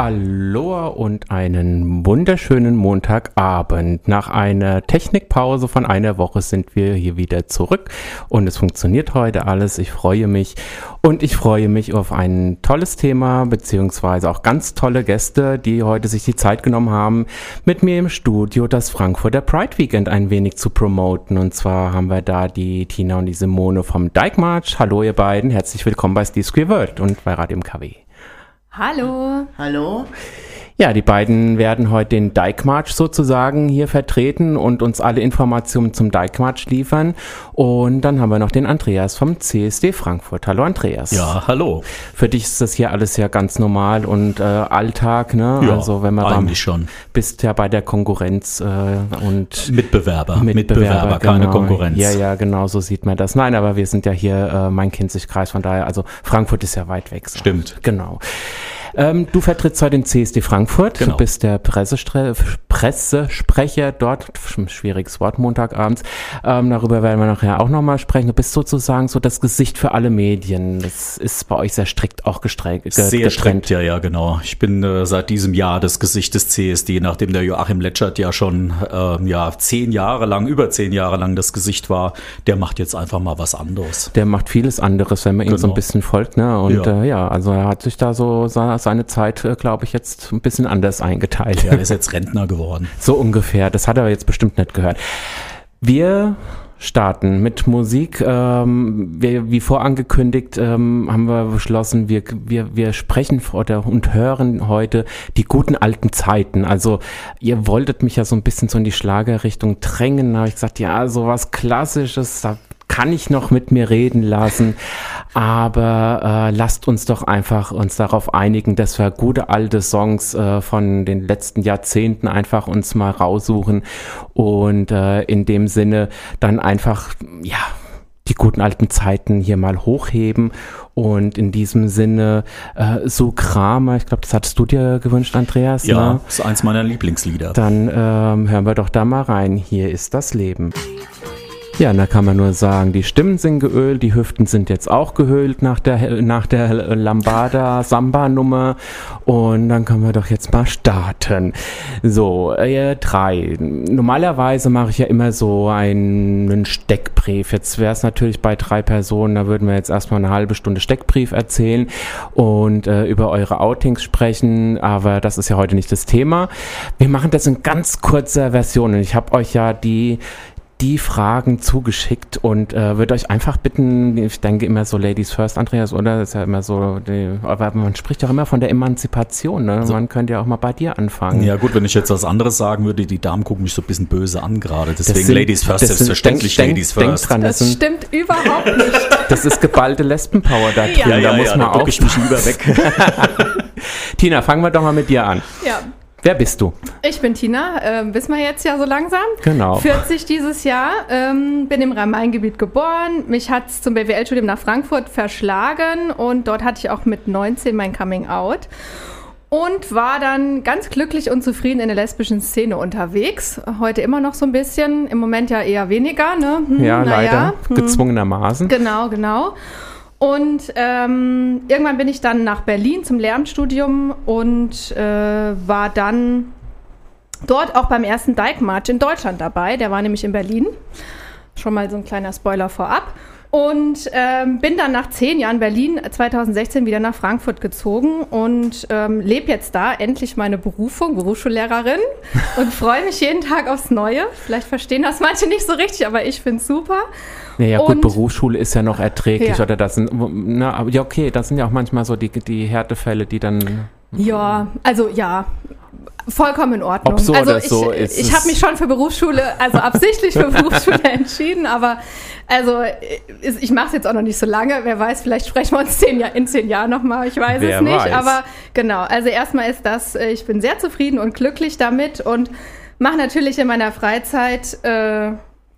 Aloha und einen wunderschönen Montagabend. Nach einer Technikpause von einer Woche sind wir hier wieder zurück und es funktioniert heute alles. Ich freue mich und ich freue mich auf ein tolles Thema beziehungsweise auch ganz tolle Gäste, die heute sich die Zeit genommen haben, mit mir im Studio das Frankfurter Pride Weekend ein wenig zu promoten. Und zwar haben wir da die Tina und die Simone vom Dyke March. Hallo ihr beiden, herzlich willkommen bei Steve World und bei Radio MKW. Hallo. Hallo. Ja, die beiden werden heute den Dyke March sozusagen hier vertreten und uns alle Informationen zum Dyke March liefern. Und dann haben wir noch den Andreas vom CSD Frankfurt. Hallo Andreas. Ja, hallo. Für dich ist das hier alles ja ganz normal und äh, Alltag, ne? Ja, also wenn man beim, eigentlich schon. bist ja bei der Konkurrenz äh, und Mitbewerber, Mitbewerber, keine genau. Konkurrenz. Ja, ja, genau, so sieht man das. Nein, aber wir sind ja hier äh, mein Kinzig-Kreis, von daher, also Frankfurt ist ja weit weg. So. Stimmt. Genau. Ähm, du vertrittst heute den CSD Frankfurt. Genau. Du bist der Pressestre Pressesprecher dort. Schwieriges Wort Montagabends. Ähm, darüber werden wir nachher auch nochmal sprechen. Du bist sozusagen so das Gesicht für alle Medien. Das ist bei euch sehr strikt auch gestreckt. ge- Sehr getrennt. strikt, ja, ja, genau. Ich bin äh, seit diesem Jahr das Gesicht des CSD, nachdem der Joachim Letschert ja schon ähm, ja, zehn Jahre lang, über zehn Jahre lang das Gesicht war. Der macht jetzt einfach mal was anderes. Der macht vieles anderes, wenn man ihm so ein Genau. bisschen folgt. Ne? Und Ja. Äh, ja, also er hat sich da so seine Zeit, äh, glaube ich, jetzt ein bisschen anders eingeteilt. Ja, er ist jetzt Rentner geworden. So ungefähr. Das hat er jetzt bestimmt nicht gehört. Wir starten mit Musik. Ähm, wir, wie vorangekündigt ähm, haben wir beschlossen, wir, wir, wir sprechen oder und hören heute die guten alten Zeiten. Also ihr wolltet mich ja so ein bisschen so in die Schlagerrichtung drängen. Da habe ich gesagt, ja, sowas Klassisches, da kann ich noch mit mir reden lassen, aber äh, lasst uns doch einfach uns darauf einigen, dass wir gute alte Songs äh, von den letzten Jahrzehnten einfach uns mal raussuchen und äh, in dem Sinne dann einfach, ja, die guten alten Zeiten hier mal hochheben und in diesem Sinne äh, so Kramer, ich glaube, das hattest du dir gewünscht, Andreas, Ja, ne? ist eins meiner Lieblingslieder. Dann ähm, hören wir doch da mal rein. Hier ist das Leben. Ja, da kann man nur sagen, die Stimmen sind geölt, die Hüften sind jetzt auch gehöhlt nach der, nach der Lambada Samba Nummer und dann können wir doch jetzt mal starten. So, äh, drei. Normalerweise mache ich ja immer so einen Steckbrief. Jetzt wäre es natürlich bei drei Personen, da würden wir jetzt erstmal eine halbe Stunde Steckbrief erzählen und äh, über eure Outings sprechen, aber das ist ja heute nicht das Thema. Wir machen das in ganz kurzer Version und ich habe euch ja die die Fragen zugeschickt und äh, würde euch einfach bitten, ich denke immer so Ladies First, Andreas, oder? Das ist ja immer so, die, aber man spricht doch immer von der Emanzipation, ne? Man könnte ja auch mal bei dir anfangen. Ja gut, wenn ich jetzt was anderes sagen würde, die Damen gucken mich so ein bisschen böse an gerade. Deswegen sind- Ladies first, selbstverständlich denk- Ladies denk- first. Denk dran, das, Das sind, stimmt überhaupt nicht. das ist geballte Lesbenpower da drin, Ja. ja, da ja, muss ja, man da auch. ich mich lieber weg. Tina, fangen wir doch mal mit dir an. Ja, Wer bist du? ich bin Tina, ähm, wissen wir jetzt ja so langsam. Genau. 40 dieses Jahr, ähm, bin im Rhein-Main-Gebiet geboren. Mich hat es zum BWL-Studium nach Frankfurt verschlagen und dort hatte ich auch mit 19 mein Coming-out. Und war dann ganz glücklich und zufrieden in der lesbischen Szene unterwegs. Heute immer noch so ein bisschen, im Moment ja eher weniger, ne? Hm, Ja, leider, Hm. gezwungenermaßen. Genau, genau. Und ähm, irgendwann bin ich dann nach Berlin zum Lehramtsstudium und äh, war dann dort auch beim ersten Dyke March in Deutschland dabei. Der war nämlich in Berlin. Schon mal so ein kleiner Spoiler vorab. Und ähm, bin dann nach zehn Jahren Berlin 2016 wieder nach Frankfurt gezogen und ähm, lebe jetzt da endlich meine Berufung, Berufsschullehrerin und freue mich jeden Tag aufs Neue. Vielleicht verstehen das manche nicht so richtig, aber ich finde es super. Naja, gut, Und- Berufsschule ist ja noch erträglich Ja. oder das sind, na, ja, okay, das sind ja auch manchmal so die, die Härtefälle, die dann Ja, also ja, vollkommen in Ordnung. Ob so also oder ich, so ist ich habe mich schon für Berufsschule, also absichtlich für Berufsschule entschieden, aber also ich, mache es jetzt auch noch nicht so lange. Wer weiß, vielleicht sprechen wir uns zehn in zehn Jahren nochmal, ich weiß Wer es nicht. weiß. Aber genau, also erstmal ist das, äh, ich bin sehr zufrieden und glücklich damit und mache natürlich in meiner Freizeit äh,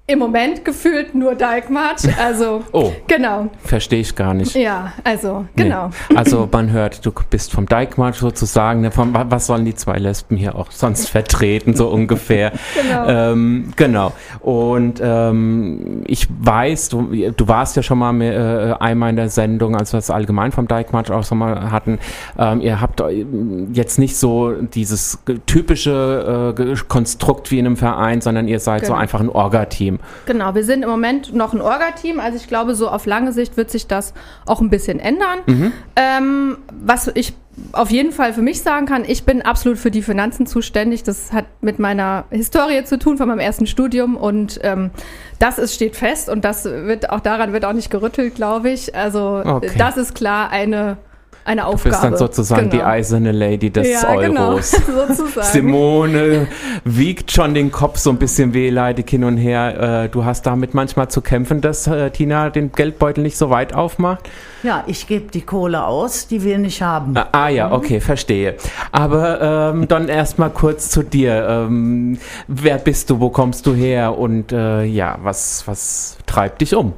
im Moment gefühlt nur Dijkmarsch. Also, Oh. genau. Verstehe ich gar nicht. Ja, also, genau. Nee. Also man hört, du bist vom Dijkmarsch sozusagen. Ne, vom, wa- was sollen die zwei Lesben hier auch sonst vertreten, so ungefähr. Genau. Ähm, genau. Und ähm, ich weiß, du, du warst ja schon mal mit, äh, einmal in der Sendung, als wir es allgemein vom Dijkmarsch auch schon mal hatten. Ähm, ihr habt äh, jetzt nicht so dieses typische äh, Konstrukt wie in einem Verein, sondern ihr seid so Genau. einfach ein Orga-Team. Genau, wir sind im Moment noch ein Orga-Team. Also ich glaube, so auf lange Sicht wird sich das auch ein bisschen ändern. Ähm, was ich auf jeden Fall für mich sagen kann, ich bin absolut für die Finanzen zuständig. Das hat mit meiner Historie zu tun, von meinem ersten Studium. Und ähm, das ist, steht fest und das wird auch daran wird auch nicht gerüttelt, glaube ich. Also Okay. das ist klar eine, eine Du Aufgabe. bist dann sozusagen die Genau. eiserne Lady des ja, genau, Euros. sozusagen. Simone wiegt schon den Kopf so ein bisschen wehleidig hin und her. Äh, du hast damit manchmal zu kämpfen, dass äh, Tina den Geldbeutel nicht so weit aufmacht. Ja, ich gebe die Kohle aus, die wir nicht haben. Ah, ah ja, okay, verstehe. Aber ähm, dann erstmal kurz zu dir. Ähm, wer bist du, wo kommst du her und äh, ja, was, was treibt dich um?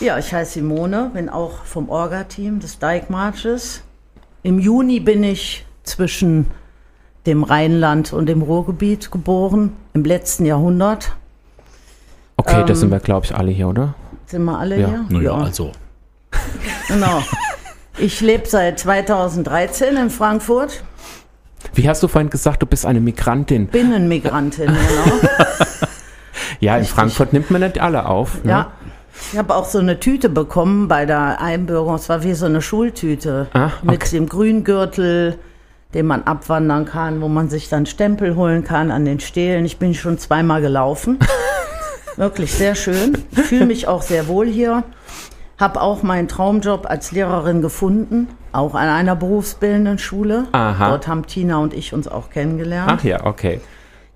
Ja, ich heiße Simone, bin auch vom Orga-Team des Dijkmarsches. Im Juni bin ich zwischen dem Rheinland und dem Ruhrgebiet geboren, im letzten Jahrhundert. Okay, das Ähm, sind wir, glaube ich, alle hier, oder? Sind wir alle Ja. hier? Naja, also. Genau. Ich lebe seit 2013 in Frankfurt, Wie hast du vorhin gesagt, du bist eine Migrantin? Binnenmigrantin, genau. Ja, in Richtig. Frankfurt nimmt man nicht alle auf. ne? Ja. Ich habe auch so eine Tüte bekommen bei der Einbürgerung. Es war wie so eine Schultüte Ah, mit dem Grüngürtel, den man abwandern kann, wo man sich dann Stempel holen kann an den Stelen. Ich bin schon zweimal gelaufen. Wirklich sehr schön. Ich fühle mich auch sehr wohl hier. Habe auch meinen Traumjob als Lehrerin gefunden, auch an einer berufsbildenden Schule. Aha. Dort haben Tina und ich uns auch kennengelernt. Ach ja, okay.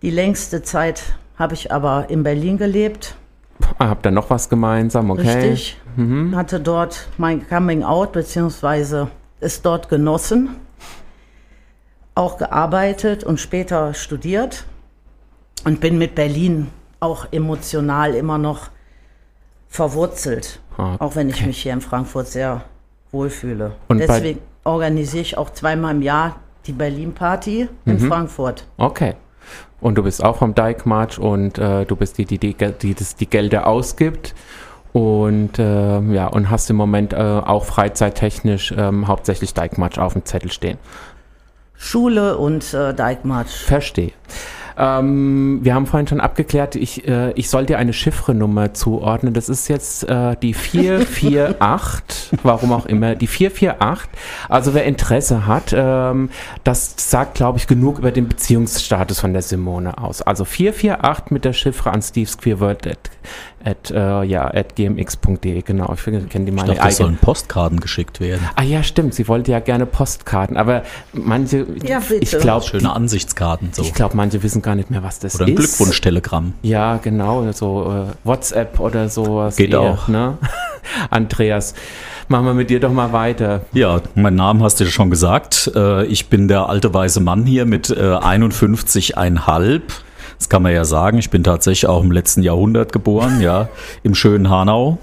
Die längste Zeit habe ich aber in Berlin gelebt. Ah, habt ihr noch was gemeinsam, okay? Richtig. Hatte dort mein Coming Out, beziehungsweise ist dort genossen. Auch gearbeitet und später studiert. Und bin mit Berlin auch emotional immer noch verwurzelt. Ah, Auch wenn ich mich hier in Frankfurt sehr wohlfühle. Und Deswegen organisiere ich auch zweimal im Jahr die Berlin-Party in Mhm. Frankfurt. Okay. Und du bist auch vom Dijkmarsch und äh, du bist die, die die, die das die Gelder ausgibt. Und äh, ja, und hast im Moment äh, auch freizeittechnisch ähm, hauptsächlich Dijkmarsch auf dem Zettel stehen. Schule und äh, Dijkmarsch. Verstehe. Ähm, wir haben vorhin schon abgeklärt, ich, äh, ich soll dir eine Chiffrenummer zuordnen. Das ist jetzt äh, die 448, warum auch immer, die 448. Also wer Interesse hat, ähm, das sagt, glaube ich, genug über den Beziehungsstatus von der Simone aus. Also 448 mit der Chiffre an stevesqueerworld at, at, äh, ja, at gmx.de, genau. Ich kenne die Ich meine dachte, es eigene. sollen Postkarten geschickt werden. Ah ja, stimmt, sie wollte ja gerne Postkarten, aber manche, Ja, ich glaube, Schöne Ansichtskarten so. ich glaube, manche wissen gar nicht mehr, was das Oder ein ist. Glückwunschtelegramm. Ja, genau, so äh, WhatsApp oder sowas. Geht auch. Ne? Andreas, machen wir mit dir doch mal weiter. Ja, meinen Namen hast du ja schon gesagt. Äh, Ich bin der alte weiße Mann hier mit äh, 51,5. Das kann man ja sagen. Ich bin tatsächlich auch im letzten Jahrhundert geboren, ja, im schönen Hanau.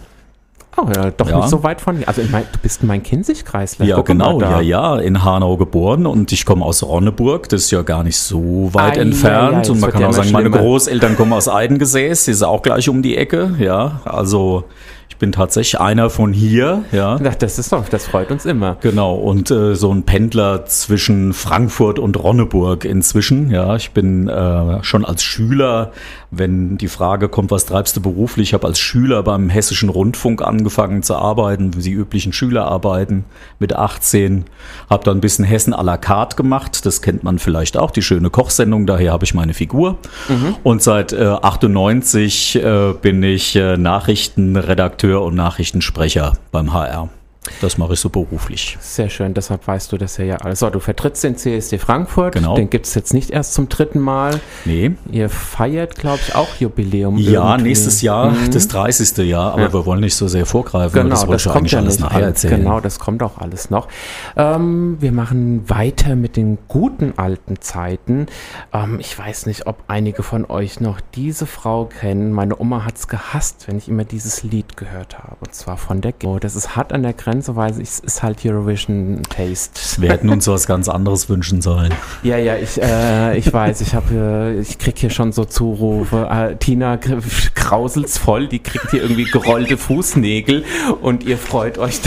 Oh ja, doch Ja. nicht so weit von hier. Also ich mein, du bist in mein Kinzig-Kreisler. Ja, Guck genau, ja, ja, in Hanau geboren und ich komme aus Ronneburg, das ist ja gar nicht so weit Ah, ja, entfernt ja, und das man kann ja auch sagen, meine schlimmer. Großeltern kommen aus Eidengesäß, die ist auch gleich um die Ecke, ja, also ich bin tatsächlich einer von hier, ja. Ach, das ist doch, das freut uns immer. Genau, und äh, so ein Pendler zwischen Frankfurt und Ronneburg inzwischen. Ja, ich bin äh, schon als Schüler, wenn die Frage kommt, was treibst du beruflich, ich habe als Schüler beim Hessischen Rundfunk angefangen zu arbeiten, wie die üblichen Schüler arbeiten, mit 18. Habe dann ein bisschen Hessen à la carte gemacht, das kennt man vielleicht auch, die schöne Kochsendung, daher habe ich meine Figur. Und seit äh, 98 äh, bin ich äh, Nachrichtenredakteur und Nachrichtensprecher beim HR. Das mache ich so beruflich. Sehr schön, deshalb weißt du das ja, ja alles. So, du vertrittst den CSD Frankfurt. Genau. Den gibt es jetzt nicht erst zum dritten Mal. Nee. Ihr feiert, glaube ich, auch Jubiläum. Ja, irgendwie. nächstes Jahr, Mhm. das 30. Jahr, aber Ja. wir wollen nicht so sehr vorgreifen. Genau, das ich kommt eigentlich alles nicht. nachher erzählen. Genau, das kommt auch alles noch. Ähm, wir machen weiter mit den guten alten Zeiten. Ähm, ich weiß nicht, ob einige von euch noch diese Frau kennen. Meine Oma hat es gehasst, wenn ich immer dieses Lied gehört habe. Und zwar von der G Das ist hart an der Grenze, weil es ist halt Eurovision Taste. Wir hätten uns was ganz anderes wünschen sollen. Ja, ja, ich, äh, ich weiß, ich habe, äh, ich krieg hier schon so Zurufe. Äh, Tina krauselt's voll, die kriegt hier irgendwie gerollte Fußnägel und ihr freut euch.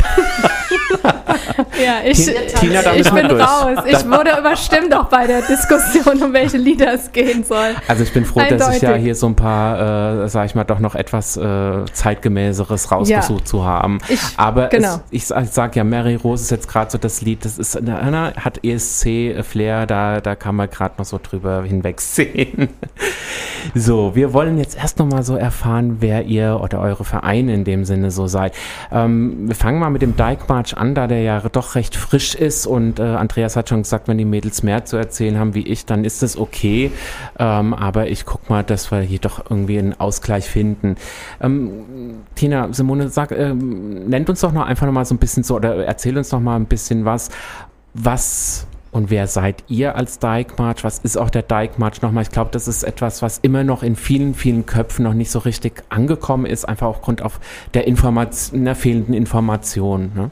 Ja, ich, Tina, da ich bin durch. raus. Ich wurde überstimmt auch bei der Diskussion, um welche Lieder es gehen soll. Also ich bin froh, dass ich ja Eindeutig. hier so ein paar, äh, sag ich mal, doch noch etwas äh, zeitgemäßeres rausgesucht zu haben. Ich- Aber genau. es, ich, ich sag ja, Mary Rose ist jetzt gerade so das Lied, das ist, na, na, hat ESC-Flair, da, da kann man gerade noch so drüber hinwegsehen. So, wir wollen jetzt erst noch mal so erfahren, wer ihr oder eure Vereine in dem Sinne so seid. Ähm, wir fangen mal mit dem Dyke March an, da der ja doch recht frisch ist und äh, Andreas hat schon gesagt, wenn die Mädels mehr zu erzählen haben wie ich, dann ist es okay. Ähm, aber ich guck mal, dass wir hier doch irgendwie einen Ausgleich finden. Ähm, Tina, Simone, sag, ähm, nennt uns doch noch einfach noch mal so ein bisschen so oder erzähl uns noch mal ein bisschen was, was und wer seid ihr als Dyke March? Was ist auch der Dyke March nochmal? Ich glaube, das ist etwas, was immer noch in vielen, vielen Köpfen noch nicht so richtig angekommen ist, einfach aufgrund auf der Information, der fehlenden Information. Ne?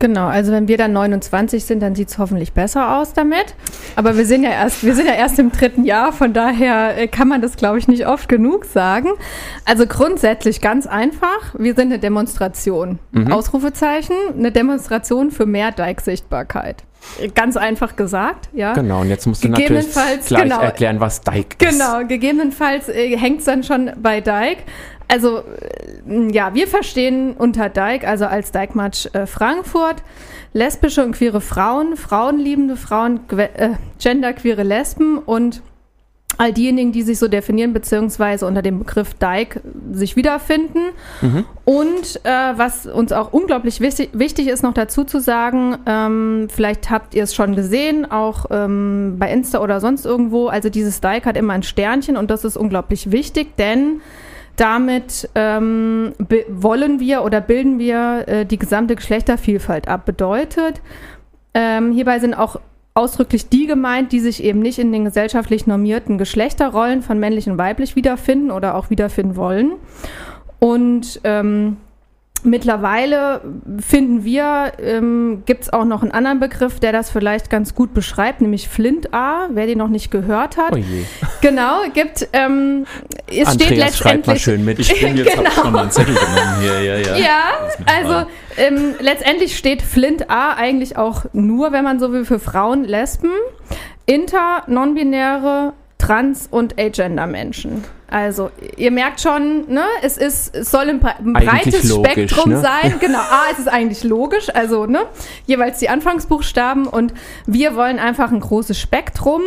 Genau, also wenn wir dann 29 sind, dann sieht es hoffentlich besser aus damit. Aber wir sind ja erst, wir sind ja erst im dritten Jahr, von daher äh, kann man das, glaube ich, nicht oft genug sagen. Also grundsätzlich ganz einfach, wir sind eine Demonstration. Ausrufezeichen, eine Demonstration für mehr Dike-Sichtbarkeit. Ganz einfach gesagt, ja. Genau, und jetzt musst du natürlich gleich genau. erklären, was Dyke ist. Genau, gegebenenfalls äh, hängt es dann schon bei Dike. Also, äh, ja, wir verstehen unter Dike, also als Dike March äh, Frankfurt, lesbische und queere Frauen, frauenliebende Frauen, äh, genderqueere Lesben und all diejenigen, die sich so definieren, beziehungsweise unter dem Begriff Dyke sich wiederfinden. Und äh, was uns auch unglaublich wichtig, wichtig ist, noch dazu zu sagen, ähm, vielleicht habt ihr es schon gesehen, auch ähm, bei Insta oder sonst irgendwo, also dieses Dyke hat immer ein Sternchen und das ist unglaublich wichtig, denn damit ähm, wollen wir oder bilden wir äh, die gesamte Geschlechtervielfalt ab. Bedeutet, ähm, hierbei sind auch ausdrücklich die gemeint, die sich eben nicht in den gesellschaftlich normierten Geschlechterrollen von männlich und weiblich wiederfinden oder auch wiederfinden wollen. Und ähm, mittlerweile finden wir, ähm, gibt es auch noch einen anderen Begriff, der das vielleicht ganz gut beschreibt, nämlich Flint A, wer den noch nicht gehört hat. Oh je. Genau, gibt, ähm, es steht Andreas, schreibt mal letztendlich. schön mit. Ich bin jetzt, Genau. mal einen Zettel genommen hier, ja, ja. Ja, also ähm, letztendlich steht Flint A eigentlich auch nur, wenn man so will, für Frauen, Lesben, Inter, Non-Binäre, Trans- und Agender-Menschen. Also, ihr merkt schon, ne, es ist, es soll ein, breites logisch, Spektrum ne? sein. Genau, A, es ist eigentlich logisch, also, ne, jeweils die Anfangsbuchstaben und wir wollen einfach ein großes Spektrum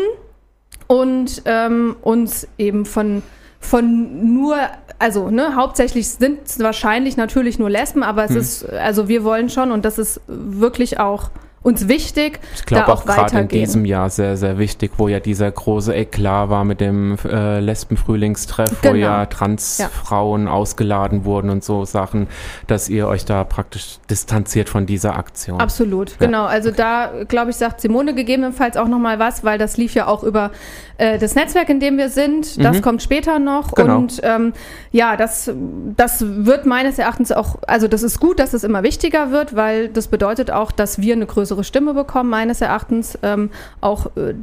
und ähm, uns eben von, von nur, also ne, hauptsächlich sind es wahrscheinlich natürlich nur Lesben, aber es Hm. ist, also wir wollen schon und das ist wirklich auch uns wichtig, Ich glaube da auch auch gerade in diesem Jahr sehr, sehr wichtig, wo ja dieser große Eklat war mit dem äh, Lesbenfrühlingstreff, wo Genau. ja Transfrauen ausgeladen wurden und so Sachen, dass ihr euch da praktisch distanziert von dieser Aktion. Absolut, Ja. genau. Also da, glaube ich, sagt Simone gegebenenfalls auch nochmal was, weil das lief ja auch über äh, das Netzwerk, in dem wir sind. Das kommt später noch. Mhm. Genau. Und ähm, ja, das, das wird meines Erachtens auch, also das ist gut, dass es immer wichtiger wird, weil das bedeutet auch, dass wir eine größere Stimme bekommen, meines Erachtens. Ähm, auch äh,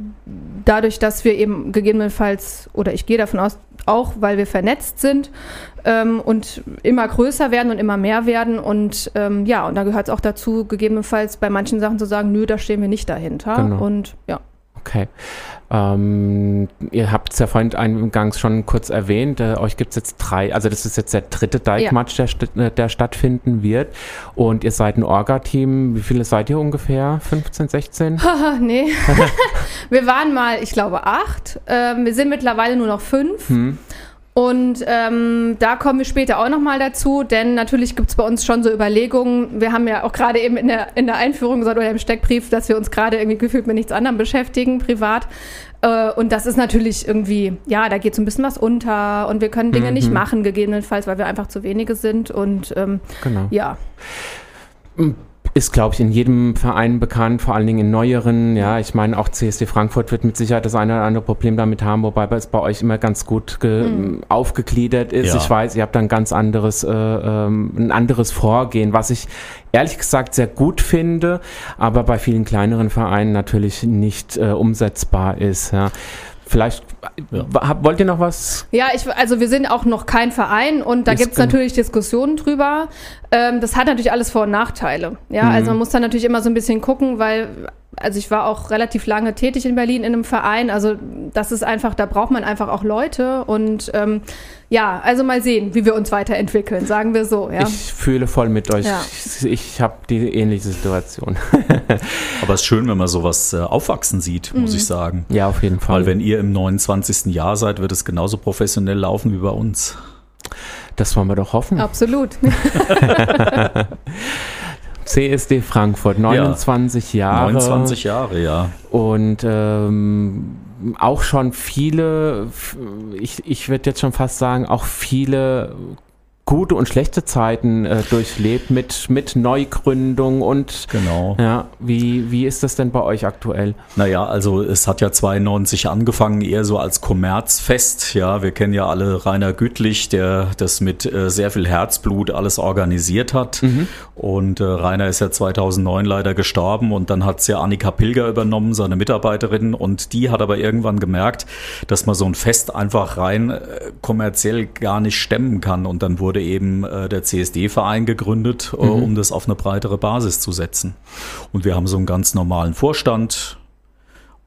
dadurch, dass wir eben gegebenenfalls, oder ich gehe davon aus, auch weil wir vernetzt sind ähm, und immer größer werden und immer mehr werden. Und ähm, ja, und da gehört es auch dazu, gegebenenfalls bei manchen Sachen zu sagen, nö, da stehen wir nicht dahinter. Genau. Und ja. Okay. Ähm, ihr habt es ja vorhin eingangs schon kurz erwähnt, äh, euch gibt es jetzt drei, also das ist jetzt der dritte Dike-Match, der, st- äh, der stattfinden wird. Und ihr seid ein Orga-Team. Wie viele seid ihr ungefähr? 15, 16? Haha, nee. wir waren mal, ich glaube, acht. Ähm, wir sind mittlerweile nur noch fünf. Hm. Und ähm, da kommen wir später auch nochmal dazu, denn natürlich gibt es bei uns schon so Überlegungen. Wir haben ja auch gerade eben in der, in der Einführung gesagt oder im Steckbrief, dass wir uns gerade irgendwie gefühlt mit nichts anderem beschäftigen, privat. Äh, und das ist natürlich irgendwie, ja, da geht so ein bisschen was unter und wir können Dinge Mhm. nicht machen, gegebenenfalls, weil wir einfach zu wenige sind. Und ähm, Genau. ja, Ist, glaube ich, in jedem Verein bekannt, vor allen Dingen in neueren. Ja, ich meine, auch CSD Frankfurt wird mit Sicherheit das eine oder andere Problem damit haben, wobei es bei euch immer ganz gut ge aufgegliedert ist. Ja. Ich weiß, ihr habt da ein ganz anderes, äh, ähm, ein anderes Vorgehen, was ich ehrlich gesagt sehr gut finde, aber bei vielen kleineren Vereinen natürlich nicht äh, umsetzbar ist. Ja. Vielleicht Ja. hab, wollt ihr noch was? Ja, ich, also wir sind auch noch kein Verein und da gibt es gen- natürlich Diskussionen drüber. Ähm, das hat natürlich alles Vor- und Nachteile. Ja, Mhm. also man muss da natürlich immer so ein bisschen gucken, weil, also ich war auch relativ lange tätig in Berlin in einem Verein. Also das ist einfach, da braucht man einfach auch Leute und ähm, ja, also mal sehen, wie wir uns weiterentwickeln, sagen wir so. Ja. Ich fühle voll mit euch. Ja. Ich, ich habe die ähnliche Situation. Aber es ist schön, wenn man sowas äh, aufwachsen sieht, muss ich sagen. ja, auf jeden Fall. Weil wenn ihr im 29. Jahr seid, wird es genauso professionell laufen wie bei uns. das wollen wir doch hoffen. Absolut. CSD Frankfurt, 29 Jahre. 29 Jahre, ja. Und ähm, auch schon viele, ich, ich würde jetzt schon fast sagen, auch viele gute und schlechte Zeiten äh, durchlebt mit, mit Neugründung und Genau. ja, wie, wie ist das denn bei euch aktuell? Naja, also es hat ja 92 angefangen, eher so als Kommerzfest. Ja, wir kennen ja alle Rainer Güttlich, der das mit äh, sehr viel Herzblut alles organisiert hat. Und äh, Rainer ist ja 2009 leider gestorben und dann hat's ja Annika Pilger übernommen, seine Mitarbeiterin. Und die hat aber irgendwann gemerkt, dass man so ein Fest einfach rein äh, kommerziell gar nicht stemmen kann. Und dann wurde eben äh, der CSD-Verein gegründet, äh, um das auf eine breitere Basis zu setzen. Und wir haben so einen ganz normalen Vorstand,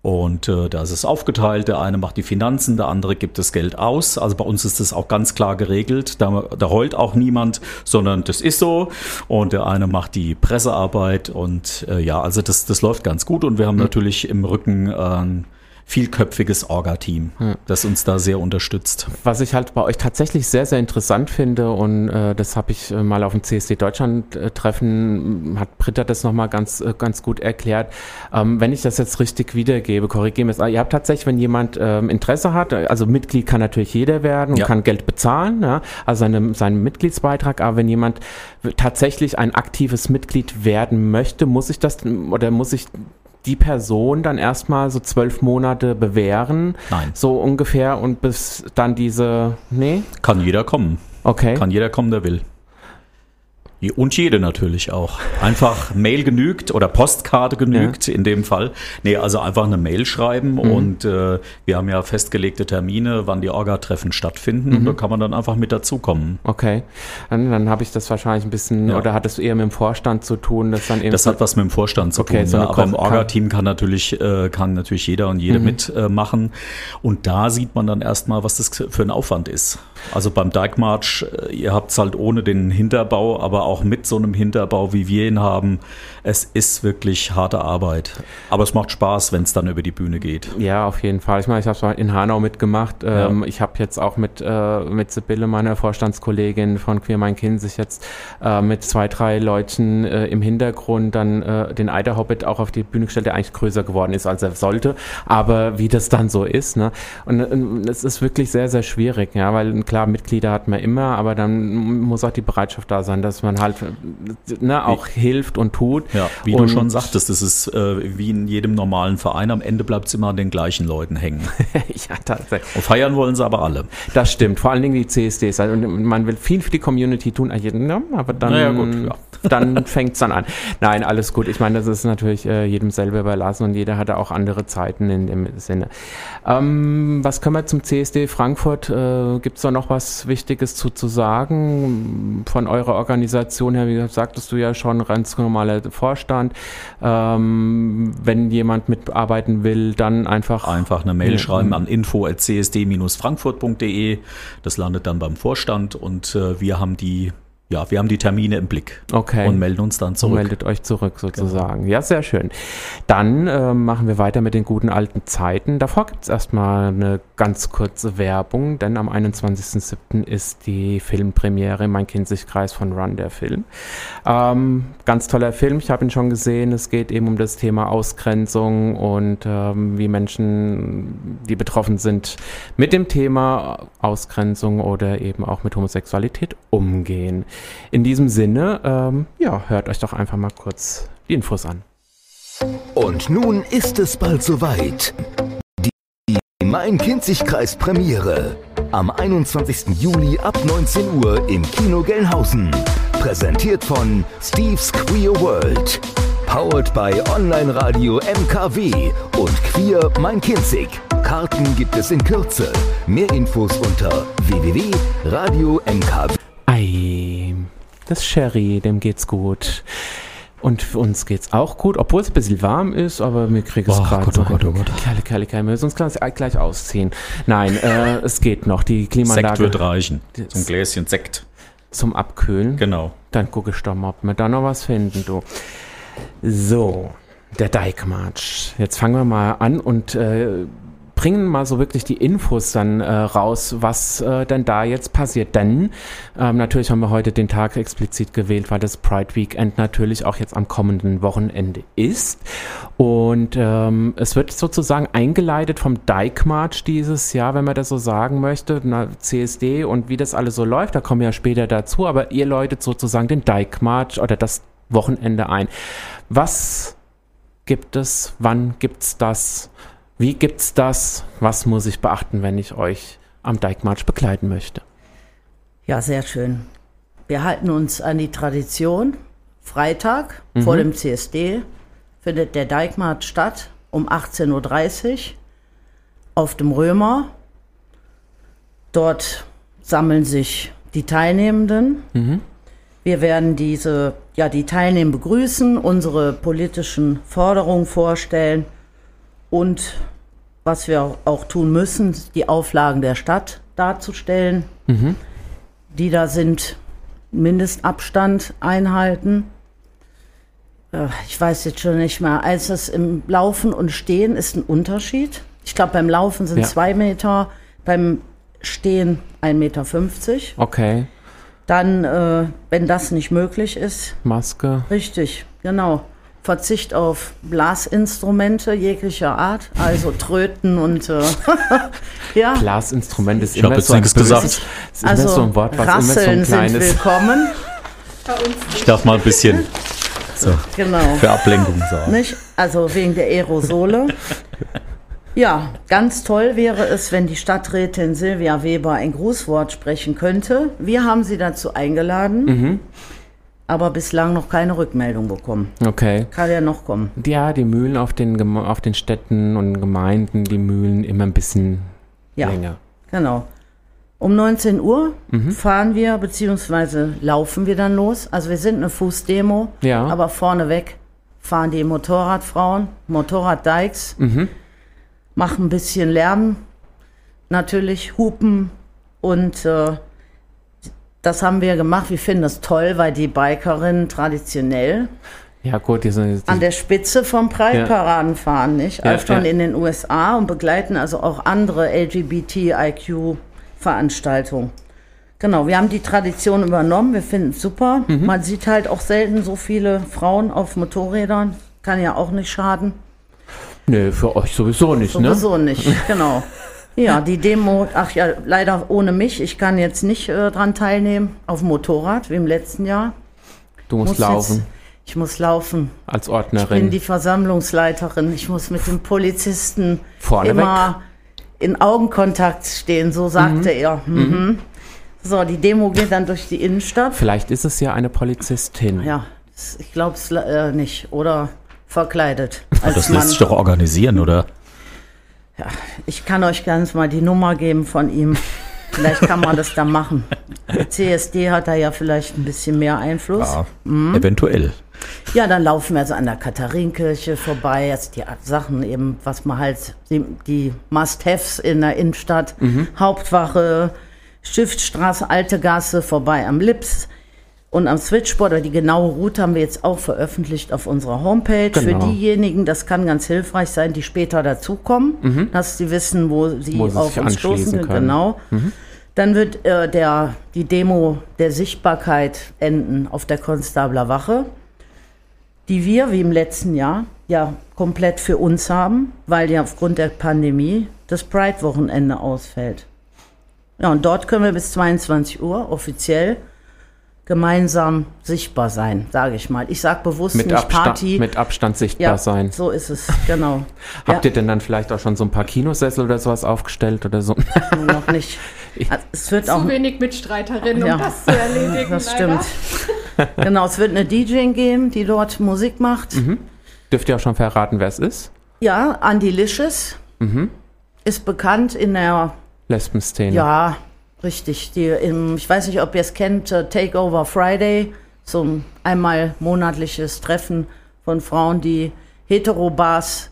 und äh, da ist es aufgeteilt. Der eine macht die Finanzen, der andere gibt das Geld aus. Also bei uns ist das auch ganz klar geregelt. Da, da heult auch niemand, sondern das ist so. Und der eine macht die Pressearbeit. Und äh, ja, also das, das läuft ganz gut. Und wir haben natürlich im Rücken äh, vielköpfiges Orga-Team, das uns da sehr unterstützt. Was ich halt bei euch tatsächlich sehr, sehr interessant finde und äh, das habe ich äh, mal auf dem CSD Deutschland äh, Treffen, hat Britta das nochmal ganz, äh, ganz gut erklärt. Ähm, wenn ich das jetzt richtig wiedergebe, korrigiere mich, ihr habt tatsächlich, wenn jemand ähm, Interesse hat, also Mitglied kann natürlich jeder werden und Ja. kann Geld bezahlen, ja, also seine, seinen Mitgliedsbeitrag, aber wenn jemand tatsächlich ein aktives Mitglied werden möchte, muss ich das oder muss ich die Person dann erstmal so zwölf Monate bewähren. Nein. So ungefähr und bis dann diese. Nee? Kann jeder kommen. Okay. Kann jeder kommen, der will. Und jede natürlich auch. Einfach Mail genügt oder Postkarte genügt in dem Fall. Nee, also einfach eine Mail schreiben Mhm. und äh, wir haben ja festgelegte Termine, wann die Orga-Treffen stattfinden Mhm. und da kann man dann einfach mit dazukommen. Okay. Dann, dann habe ich das wahrscheinlich ein bisschen, Ja. oder hat es eher mit dem Vorstand zu tun, dass dann eben. Das hat was mit dem Vorstand zu Okay, tun. so ja, aber im Orga-Team kann natürlich, äh, kann natürlich jeder und jede Mhm. mitmachen. Äh, und da sieht man dann erstmal, was das für ein Aufwand ist. Also beim Dijkmarsch, äh, ihr habt es halt ohne den Hinterbau, aber auch mit so einem Hinterbau, wie wir ihn haben. Es ist wirklich harte Arbeit. Aber es macht Spaß, wenn es dann über die Bühne geht. Ja, auf jeden Fall. Ich meine, ich habe es in Hanau mitgemacht. Ähm, Ich habe jetzt auch mit, äh, mit Sibylle, meiner Vorstandskollegin von Queer Mein Kind, sich jetzt äh, mit zwei, drei Leuten äh, im Hintergrund dann äh, den Eider Hobbit auch auf die Bühne gestellt, der eigentlich größer geworden ist, als er sollte. Aber wie das dann so ist, ne? Und äh, es ist wirklich sehr, sehr schwierig, ja, weil klar, Mitglieder hat man immer, aber dann muss auch die Bereitschaft da sein, dass man halt äh, ne, auch hilft und tut. Ja, wie und du schon sagtest, das ist äh, wie in jedem normalen Verein. Am Ende bleibt es immer an den gleichen Leuten hängen. ja, tatsächlich. Und feiern wollen sie aber alle. Das stimmt, vor allen Dingen die CSDs. Also, und man will viel für die Community tun, äh, ja, aber dann, Na ja, gut, ja. dann fängt es dann an. Nein, alles gut. Ich meine, das ist natürlich äh, jedem selber überlassen und jeder hat auch andere Zeiten in dem Sinne. Ähm, was können wir zum CSD Frankfurt? Äh, Gibt es da noch was Wichtiges zu, zu sagen? Von eurer Organisation her, wie gesagt, sagtest du ja schon, ganz normaler Vorstand. Ähm, wenn jemand mitarbeiten will, dann einfach. Einfach eine Mail schreiben an info.csd-frankfurt.de. Das landet dann beim Vorstand und äh, wir haben die ja, wir haben die Termine im Blick Okay. und melden uns dann Und zurück. meldet euch zurück sozusagen. Ja, sehr schön. Dann äh, machen wir weiter mit den guten alten Zeiten. Davor gibt es erstmal eine ganz kurze Werbung, denn am 21.07. ist die Filmpremiere Mein Kinzigkreis von Run, der Film. Ähm, ganz toller Film, ich habe ihn schon gesehen. Es geht eben um das Thema Ausgrenzung und ähm, wie Menschen, die betroffen sind, mit dem Thema Ausgrenzung oder eben auch mit Homosexualität umgehen. In diesem Sinne, ähm, ja, hört euch doch einfach mal kurz die Infos an. Und nun ist es bald soweit. Die Mein Kinzigkreis Premiere. Am 21. Juli ab 19 Uhr im Kino Gelnhausen. Präsentiert von Steve's Queer World. Powered by Online Radio MKW und Queer Mein Kinzig. Karten gibt es in Kürze. Mehr Infos unter www.radio-mkw. Ei, das Sherry, dem geht's gut. Und für uns geht's auch gut, obwohl es ein bisschen warm ist, aber mir kriegt es Oh gerade oh Gott, oh Gott. Kerle, Kerle, Kerle, wir müssen uns gleich, gleich ausziehen. Nein, äh, es geht noch. Die Sekt Klimaanlage wird reichen. Ein Gläschen Sekt. Zum Abkühlen. Genau. Dann gucke ich doch mal, ob wir da noch was finden, du. So, der Dijkmarsch. Jetzt fangen wir mal an und äh, bringen mal so wirklich die Infos dann äh, raus, was äh, denn da jetzt passiert. Denn ähm, natürlich haben wir heute den Tag explizit gewählt, weil das Pride Weekend natürlich auch jetzt am kommenden Wochenende ist. Und ähm, es wird sozusagen eingeleitet vom Dijkmarsch dieses Jahr, wenn man das so sagen möchte, na, CSD und wie das alles so läuft, da kommen wir ja später dazu, aber ihr läutet sozusagen den Dijkmarsch oder das Wochenende ein. Was gibt es? Wann gibt's das? Wie gibt's das? Was muss ich beachten, wenn ich euch am Dijkmarsch begleiten möchte? Ja, sehr schön. Wir halten uns an die Tradition. Freitag vor dem CSD findet der Dijkmarkt statt um 18.30 Uhr auf dem Römer. Dort sammeln sich die Teilnehmenden. Wir werden diese, ja, die Teilnehmer begrüßen, unsere politischen Forderungen vorstellen und was wir auch tun müssen, die Auflagen der Stadt darzustellen die da sind, Mindestabstand einhalten. Äh, Ich weiß jetzt schon nicht mehr. Als das im Laufen und Stehen ist ein Unterschied. Ich glaube, beim Laufen sind Ja. zwei Meter, beim Stehen 1,50 Meter. Okay, Dann, äh, wenn das nicht möglich ist, Maske. richtig, genau. Verzicht auf Blasinstrumente jeglicher Art, also Tröten und äh, ja. Blasinstrument ist Ich immer so ein gesagt. ist immer Also so ein Wort, was immer so ein Rasseln sind kleines. willkommen. Ich darf mal ein bisschen so, Genau. für Ablenkung sagen. Nicht? Also wegen der Aerosole. Ja, ganz toll wäre es, wenn die Stadträtin Silvia Weber ein Grußwort sprechen könnte. Wir haben sie dazu eingeladen, aber bislang noch keine Rückmeldung bekommen. Okay. Kann ja noch kommen. Ja, die Mühlen auf den, Geme- auf den Städten und Gemeinden, die Mühlen immer ein bisschen Ja, länger. genau. Um 19 Uhr fahren wir bzw. laufen wir dann los. Also wir sind eine Fußdemo, Ja. aber vorneweg fahren die Motorradfrauen, Motorraddikes, machen ein bisschen Lärm, natürlich Hupen und äh, das haben wir gemacht. Wir finden das toll, weil die Bikerinnen traditionell Ja, gut, diese, an der Spitze vom Pride-Paraden fahren, nicht? Ja, Auch schon ja. in den USA und begleiten also auch andere LGBTIQ-Veranstaltungen. Genau, wir haben die Tradition übernommen, wir finden es super. Mhm. Man sieht halt auch selten so viele Frauen auf Motorrädern, kann ja auch nicht schaden. nee, für euch sowieso nicht, ne? Sowieso nicht, genau. Ja, die Demo, ach ja, leider ohne mich. Ich kann jetzt nicht äh, dran teilnehmen auf dem Motorrad, wie im letzten Jahr. Du musst Muss laufen Jetzt, ich muss laufen. als Ich bin Ordnerin. die Versammlungsleiterin. Ich muss mit dem Polizisten Vorne immer in Augenkontakt stehen, so sagte er. Mhm. So, die Demo geht dann durch die Innenstadt. Vielleicht ist es ja eine Polizistin. Ja, ich glaube es äh, nicht. Oder verkleidet als Das Mann. lässt sich doch organisieren, oder? Ich kann euch ganz mal die Nummer geben von ihm. Vielleicht kann man das dann machen. Der CSD hat da ja vielleicht ein bisschen mehr Einfluss. Ja, Mhm. eventuell. Ja, dann laufen wir also an der Katharinenkirche vorbei. Jetzt die Sachen eben, was man halt, die, die Must-Haves in der Innenstadt. Hauptwache, Stiftstraße, Alte Gasse, vorbei am Lips. Und am Switchboard, oder die genaue Route haben wir jetzt auch veröffentlicht auf unserer Homepage. Genau. Für diejenigen, das kann ganz hilfreich sein, die später dazukommen, dass sie wissen, wo sie Mhm. Wo sie auf uns stoßen können. können. Mhm. Genau. Dann wird äh, der, die Demo der Sichtbarkeit enden auf der Konstabler Wache, die wir, wie im letzten Jahr, ja komplett für uns haben, weil ja aufgrund der Pandemie das Pride-Wochenende ausfällt. Ja, und dort können wir bis 22 Uhr offiziell gemeinsam sichtbar sein, sage ich mal. Ich sage bewusst Mit nicht Abstand, Party. mit Abstand sichtbar ja, sein. so ist es, genau. Habt ja, ihr denn dann vielleicht auch schon so ein paar Kinosessel oder sowas aufgestellt oder so? noch nicht. Also, Es wird auch Zu wenig Mitstreiterinnen, Ja. um das zu erledigen. Das leider. stimmt. genau, es wird eine DJ geben, die dort Musik macht. Mhm. Dürft ihr auch schon verraten, wer es ist? Ja, Andilicious Mhm. ist bekannt in der, Lesben-Szene. ja, richtig, die im, ich weiß nicht, ob ihr es kennt, äh, Takeover Friday, so ein einmal monatliches Treffen von Frauen, die Heterobars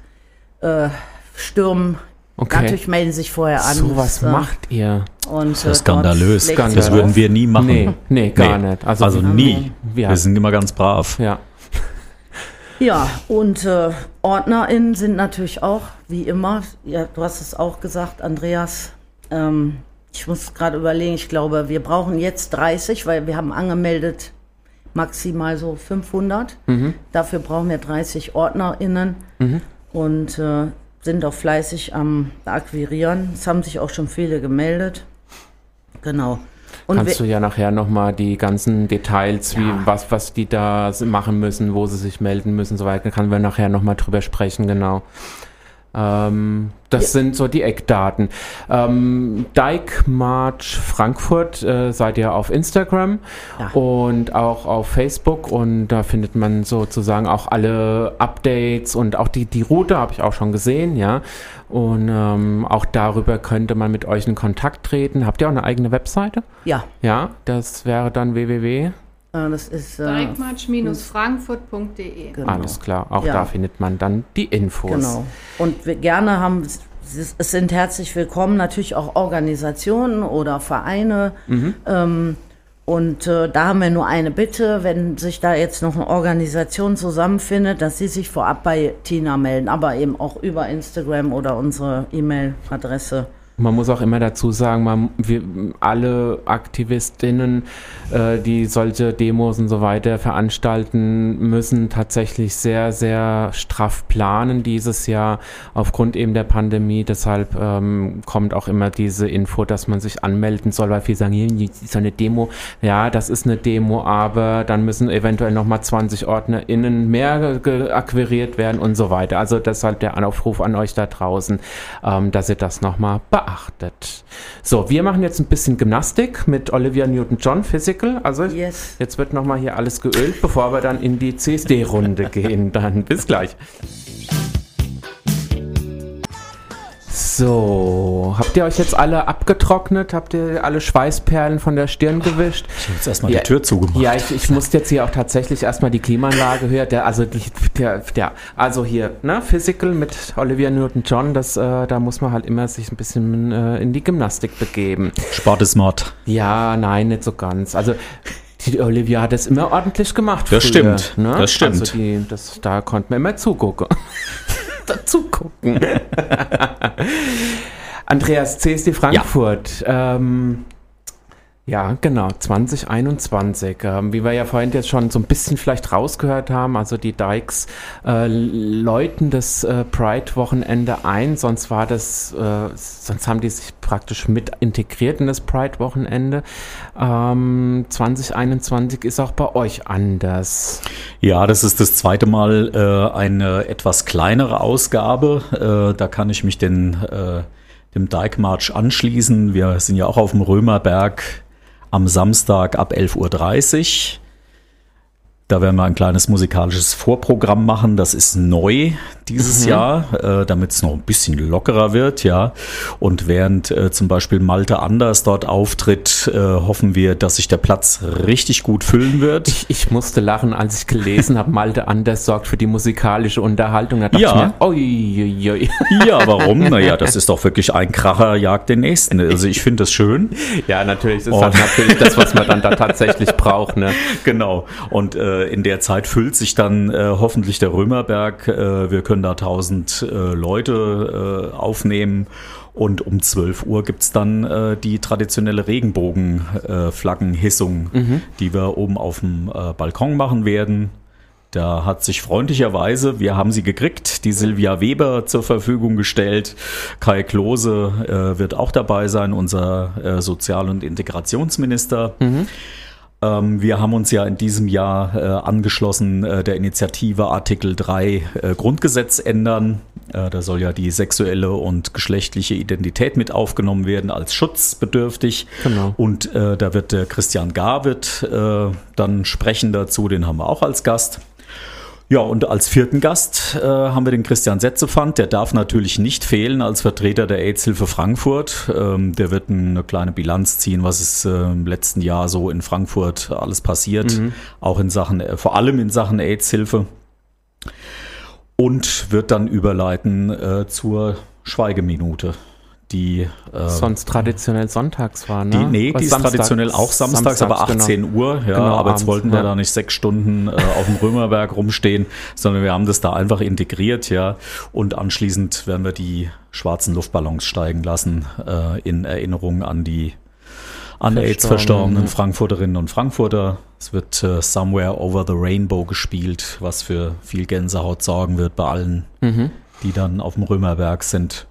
äh, stürmen. Okay. Natürlich melden sich vorher an. So was äh, macht ihr? Und, Das ist äh, dort skandalös. sie Das würden wir nie machen. Nee, nee, gar Nee. nicht. Also, Also, nie. Ja. Wir sind immer ganz brav. Ja. Ja, und äh, OrdnerInnen sind natürlich auch, wie immer, ja, du hast es auch gesagt, Andreas, ähm, ich muss gerade überlegen, ich glaube, wir brauchen jetzt 30, weil wir haben angemeldet maximal so 500. Dafür brauchen wir 30 OrdnerInnen und äh, sind auch fleißig am Akquirieren. Es haben sich auch schon viele gemeldet. Genau. Und Kannst du ja nachher nochmal die ganzen Details, wie was, was die da machen müssen, wo sie sich melden müssen, so weiter, können wir nachher nochmal drüber sprechen, genau. Ähm, das sind so die Eckdaten. Ähm, Dike March Frankfurt äh, seid ihr auf Instagram Ja. und auch auf Facebook und da findet man sozusagen auch alle Updates und auch die, die Route habe ich auch schon gesehen, ja. Und ähm, auch darüber könnte man mit euch in Kontakt treten. Habt ihr auch eine eigene Webseite? ja, Ja, das wäre dann www. Äh, das ist äh, Dijkmarsch-frankfurt.de. genau. Alles klar, auch Ja. da findet man dann die Infos. Genau. Und wir gerne haben, es sind herzlich willkommen natürlich auch Organisationen oder Vereine. Ähm, und äh, da haben wir nur eine Bitte, wenn sich da jetzt noch eine Organisation zusammenfindet, dass sie sich vorab bei Tina melden, aber eben auch über Instagram oder unsere E-Mail-Adresse. Man muss auch immer dazu sagen, man, wir, alle Aktivistinnen, äh, die solche Demos und so weiter veranstalten, müssen tatsächlich sehr, sehr straff planen dieses Jahr aufgrund eben der Pandemie. Deshalb ähm, kommt auch immer diese Info, dass man sich anmelden soll, weil viele sagen, hier ist eine Demo. Ja, das ist eine Demo, aber dann müssen eventuell nochmal 20 OrdnerInnen mehr akquiriert werden und so weiter. Also deshalb der Aufruf an euch da draußen, ähm, dass ihr das nochmal beachtet. So, wir machen jetzt ein bisschen Gymnastik mit Olivia Newton-John, Physical. Also Yes. jetzt wird nochmal hier alles geölt, bevor wir dann in die CSD-Runde gehen. Dann bis gleich. So, habt ihr euch jetzt alle abgetrocknet? Habt ihr alle Schweißperlen von der Stirn gewischt? Ich habe jetzt erstmal Ja. die Tür zugemacht. Ja, ich, ich musste jetzt hier auch tatsächlich erstmal die Klimaanlage hören. Der, also, der, der, also hier, ne, Physical mit Olivia Newton-John, das, äh, da muss man halt immer sich ein bisschen äh, in die Gymnastik begeben. Sport ist Mord. Ja, nein, nicht so ganz. Also, die Olivia hat das immer ordentlich gemacht. Das früher, stimmt, Ne? das stimmt. Also, die, das, da konnte man immer zugucken. Dazu gucken. Andreas, CSD Frankfurt. Ähm, ja, genau, 2021. Ähm, wie wir ja vorhin jetzt schon so ein bisschen vielleicht rausgehört haben, also die Dykes äh, läuten das äh, Pride-Wochenende ein, sonst war das, äh, sonst haben die sich praktisch mit integriert in das Pride-Wochenende. Ähm, 2021 ist auch bei euch anders. Ja, das ist das zweite Mal äh, eine etwas kleinere Ausgabe. Äh, da kann ich mich den, äh, dem Dyke March anschließen. Wir sind ja auch auf dem Römerberg am Samstag ab 11.30 Uhr. Da werden wir ein kleines musikalisches Vorprogramm machen. Das ist neu. dieses Jahr, äh, damit es noch ein bisschen lockerer wird, ja. Und während äh, zum Beispiel Malte Anders dort auftritt, äh, hoffen wir, dass sich der Platz richtig gut füllen wird. Ich, ich musste lachen, als ich gelesen habe, Malte Anders sorgt für die musikalische Unterhaltung. Da dachte Ja. ich mir, oi, oi, oi. Ja, warum? Naja, das ist doch wirklich ein Kracher jagt den nächsten. Also ich finde das schön. Ja, natürlich, das ist halt natürlich das, was man dann da tatsächlich braucht. Ne? Genau. Und äh, in der Zeit füllt sich dann äh, hoffentlich der Römerberg. Äh, wir können da 1000 äh, Leute äh, aufnehmen. Und um 12 Uhr gibt's dann äh, die traditionelle Regenbogenflaggenhissung, die wir oben auf dem äh, Balkon machen werden. Da hat sich freundlicherweise, wir haben sie gekriegt, die Silvia Weber zur Verfügung gestellt. Kai Klose äh, wird auch dabei sein, unser äh, Sozial- und Integrationsminister. Ähm, wir haben uns ja in diesem Jahr äh, angeschlossen äh, der Initiative Artikel 3 äh, Grundgesetz ändern. Äh, da soll ja die sexuelle und geschlechtliche Identität mit aufgenommen werden als schutzbedürftig. Genau. Und äh, da wird der Christian Gar wird, äh, dann sprechen dazu, den haben wir auch als Gast. Ja, und als vierten Gast äh, haben wir den Christian Setzefand. Der darf natürlich nicht fehlen als Vertreter der AIDS-Hilfe Frankfurt. Ähm, der wird eine kleine Bilanz ziehen, was ist äh, im letzten Jahr so in Frankfurt alles passiert. Auch in Sachen, äh, vor allem in Sachen AIDS-Hilfe. Und wird dann überleiten äh, zur Schweigeminute. Die, äh, Sonst traditionell sonntags war, ne? die, nee, Was die ist Samstag- traditionell auch samstags, aber genau. 18 Uhr. Ja, Genau, aber jetzt abends, wollten wir ja. da nicht sechs Stunden äh, auf dem Römerberg rumstehen, sondern wir haben das da einfach integriert, ja. Und anschließend werden wir die schwarzen Luftballons steigen lassen äh, in Erinnerung an die an AIDS verstorbenen ja. Frankfurterinnen und Frankfurter. Es wird äh, Somewhere Over the Rainbow gespielt, was für viel Gänsehaut sorgen wird bei allen, Mhm. die dann auf dem Römerberg sind.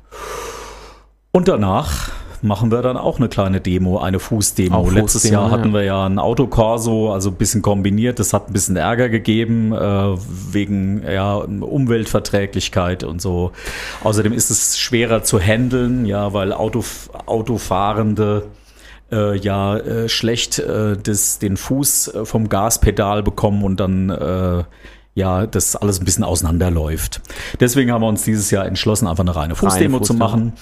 Und danach machen wir dann auch eine kleine Demo, eine Fußdemo. Auch Letztes Fußdemo, Jahr hatten ja. wir ja ein Autokorso, also ein bisschen kombiniert. Das hat ein bisschen Ärger gegeben, äh, wegen ja, Umweltverträglichkeit und so. Außerdem ist es schwerer zu handeln, ja, weil Auto, Autofahrende äh, ja äh, schlecht äh, das, den Fuß äh, vom Gaspedal bekommen und dann äh, ja das alles ein bisschen auseinanderläuft. Deswegen haben wir uns dieses Jahr entschlossen, einfach eine reine Fußdemo zu Fußdemo. machen.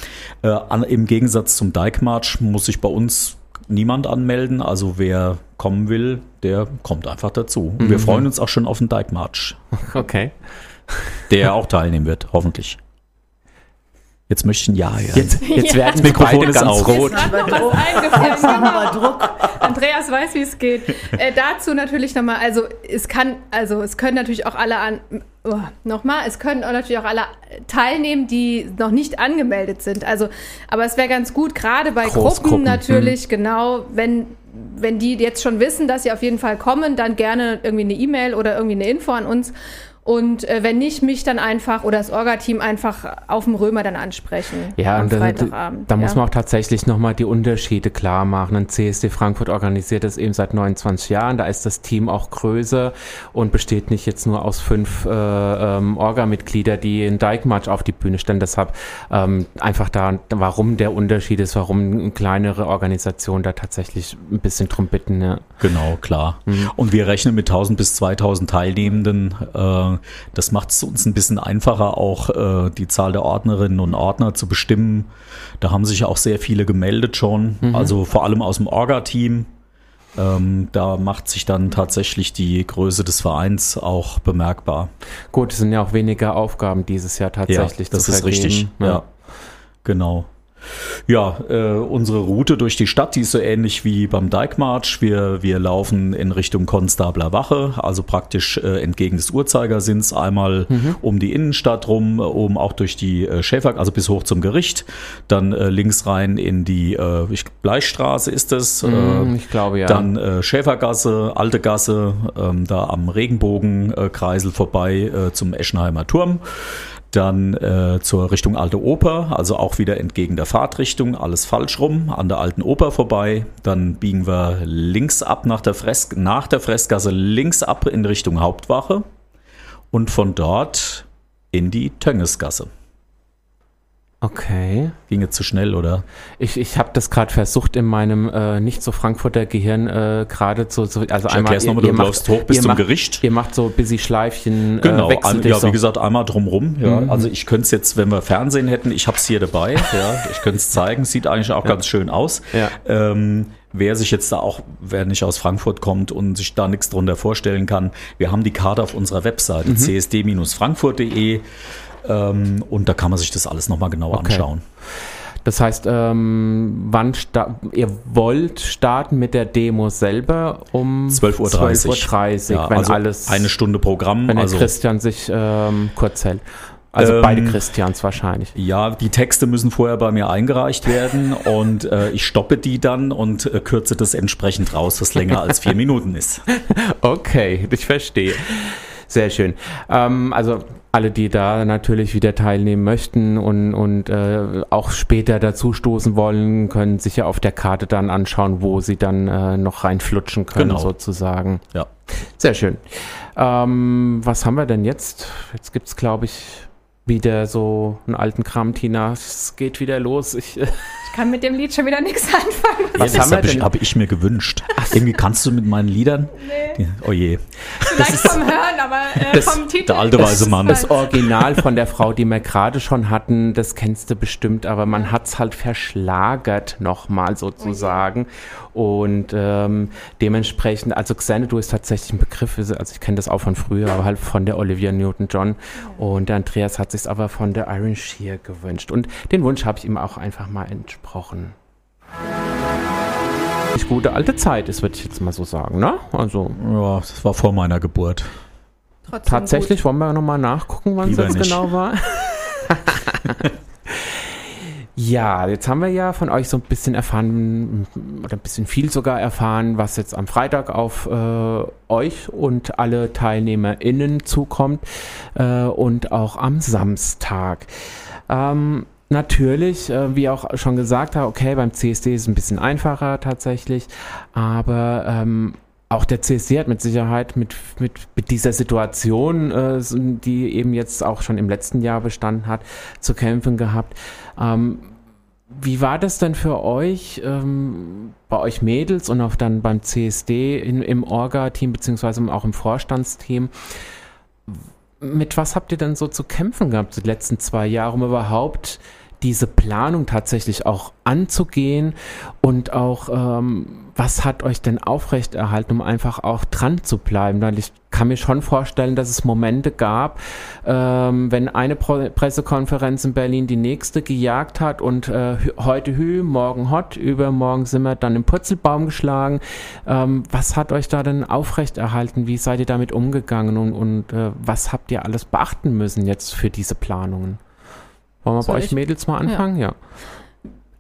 Äh, an, Im Gegensatz zum Dijkmarsch muss sich bei uns niemand anmelden. Also wer kommen will, der kommt einfach dazu. Und wir freuen uns auch schon auf den Dijkmarsch, Okay. der auch teilnehmen wird, hoffentlich. Jetzt möchte ich ein Ja hören. Jetzt, jetzt werden wir Mikrofon beide ist ganz aus. rot. Jetzt hat noch was eingefallen. Druck. Andreas weiß, wie es geht. Äh, dazu natürlich nochmal, also es kann, also es können natürlich auch alle an, oh, nochmal, es können auch natürlich auch alle teilnehmen, die noch nicht angemeldet sind. Also, aber es wäre ganz gut, gerade bei Großgruppen, Gruppen natürlich, genau, wenn, wenn die jetzt schon wissen, dass sie auf jeden Fall kommen, dann gerne irgendwie eine E-Mail oder irgendwie eine Info an uns. Und äh, wenn nicht, mich dann einfach oder das Orga-Team einfach auf dem Römer dann ansprechen. Ja, am und da, Freitagabend. da muss ja. man auch tatsächlich nochmal die Unterschiede klar machen. Ein CSD Frankfurt organisiert das eben seit 29 Jahren. Da ist das Team auch größer und besteht nicht jetzt nur aus fünf äh, ähm, Orga-Mitglieder, die einen Dijkmarsch auf die Bühne stellen. Deshalb ähm, einfach da, warum der Unterschied ist, warum eine kleinere Organisation da tatsächlich ein bisschen drum bitten. Ja. Genau, klar. Und wir rechnen mit 1000 bis 2000 Teilnehmenden. Äh, das macht es uns ein bisschen einfacher, auch äh, die Zahl der Ordnerinnen und Ordner zu bestimmen. Da haben sich auch sehr viele gemeldet schon, also vor allem aus dem Orga-Team. Ähm, da macht sich dann tatsächlich die Größe des Vereins auch bemerkbar. Gut, es sind ja auch weniger Aufgaben dieses Jahr tatsächlich das zu ist vergeben. richtig. Ja, genau. Ja, äh, unsere Route durch die Stadt, die ist so ähnlich wie beim Dijkmarsch. Wir, wir laufen in Richtung Konstabler Wache, also praktisch äh, entgegen des Uhrzeigersinns, einmal um die Innenstadt rum, oben auch durch die äh, Schäfer, also bis hoch zum Gericht, dann äh, links rein in die äh, ich, Bleichstraße ist es, Mhm, äh, ich glaube ja. dann äh, Schäfergasse, Alte Gasse, ähm, da am Regenbogenkreisel vorbei äh, zum Eschenheimer Turm. Dann äh, zur Richtung Alte Oper, also auch wieder entgegen der Fahrtrichtung, alles falsch rum, an der Alten Oper vorbei. Dann biegen wir links ab nach der, Fresk nach der Fressgasse, links ab in Richtung Hauptwache und von dort in die Töngesgasse. Okay. Ging jetzt zu schnell, oder? Ich, ich habe das gerade versucht in meinem äh, nicht so Frankfurter Gehirn äh, gerade so, so also Ich einmal nochmal, du läufst hoch bis zum macht, Gericht. Ihr macht so ein bisschen Schleifchen Genau, äh, wechselt ein, dich ja, so. wie gesagt, einmal drumrum. Ja. Also ich könnte es jetzt, wenn wir Fernsehen hätten, ich habe es hier dabei. ja, ich könnte es zeigen, sieht eigentlich auch ganz schön aus. Ja. Ähm, wer sich jetzt da auch, wer nicht aus Frankfurt kommt und sich da nichts drunter vorstellen kann, wir haben die Karte auf unserer Mhm. Webseite csd-frankfurt.de ähm, und da kann man sich das alles nochmal genauer Okay. anschauen. Das heißt, ähm, wann ihr wollt starten mit der Demo selber um 12.30 Uhr. 12.30 Uhr, Ja, wenn also alles, eine Stunde Programm. wenn also Christian sich ähm, kurz hält. Also Ähm, beide Christians wahrscheinlich. Ja, die Texte müssen vorher bei mir eingereicht werden und äh, ich stoppe die dann und äh, kürze das entsprechend raus, was länger als vier Minuten ist. Okay, ich verstehe. Sehr schön. Ähm, also alle, die da natürlich wieder teilnehmen möchten und, und äh, auch später dazu stoßen wollen, können sich ja auf der Karte dann anschauen, wo sie dann äh, noch reinflutschen können, Genau. sozusagen. Ja. Sehr schön. Ähm, was haben wir denn jetzt? Jetzt gibt es, glaube ich, wieder so einen alten Kram, Tina. Es geht wieder los. Ich, Ich kann mit dem Lied schon wieder nichts anfangen. Was das haben wir habe ich, hab ich mir gewünscht. Irgendwie kannst du mit meinen Liedern? Nee. Oh je. Vielleicht vom Hören, aber äh, das- vom Titel. der alte weise Mann. Das Das Original von der Frau, die wir gerade schon hatten, das kennst du bestimmt, aber man hat es halt verschlagert nochmal sozusagen. Und ähm, dementsprechend, also Xanadu ist tatsächlich ein Begriff, also ich kenne das auch von früher, aber halt von der Olivia Newton-John. Und der Andreas hat sich aber von der Iron Shear gewünscht. Und den Wunsch habe ich ihm auch einfach mal entsprochen. Die gute alte Zeit ist, würde ich jetzt mal so sagen, ne? Also Ja, das war vor meiner Geburt. Trotzdem Tatsächlich, wollen wir nochmal nachgucken, wann es jetzt nicht. genau war? ja, jetzt haben wir ja von euch so ein bisschen erfahren, oder ein bisschen viel sogar erfahren, was jetzt am Freitag auf äh, euch und alle TeilnehmerInnen zukommt äh, und auch am Samstag. Ähm, Natürlich, äh, wie auch schon gesagt habe, okay, beim CSD ist es ein bisschen einfacher tatsächlich, aber ähm, auch der CSD hat mit Sicherheit mit, mit, mit dieser Situation, äh, die eben jetzt auch schon im letzten Jahr bestanden hat, zu kämpfen gehabt. Ähm, wie war das denn für euch, ähm, bei euch Mädels und auch dann beim CSD in, im Orga-Team beziehungsweise auch im Vorstandsteam? Mit was habt ihr denn so zu kämpfen gehabt die letzten zwei Jahre, um überhaupt diese Planung tatsächlich auch anzugehen und auch, ähm, was hat euch denn aufrechterhalten, um einfach auch dran zu bleiben? Weil ich kann mir schon vorstellen, dass es Momente gab, ähm, wenn eine Pro Pressekonferenz in Berlin die nächste gejagt hat und äh, heute Hü, morgen Hot, übermorgen sind wir dann im Purzelbaum geschlagen. Ähm, was hat euch da denn aufrechterhalten? Wie seid ihr damit umgegangen und, und äh, was habt ihr alles beachten müssen jetzt für diese Planungen? Wollen wir Soll bei euch ich? Mädels mal anfangen? Ja.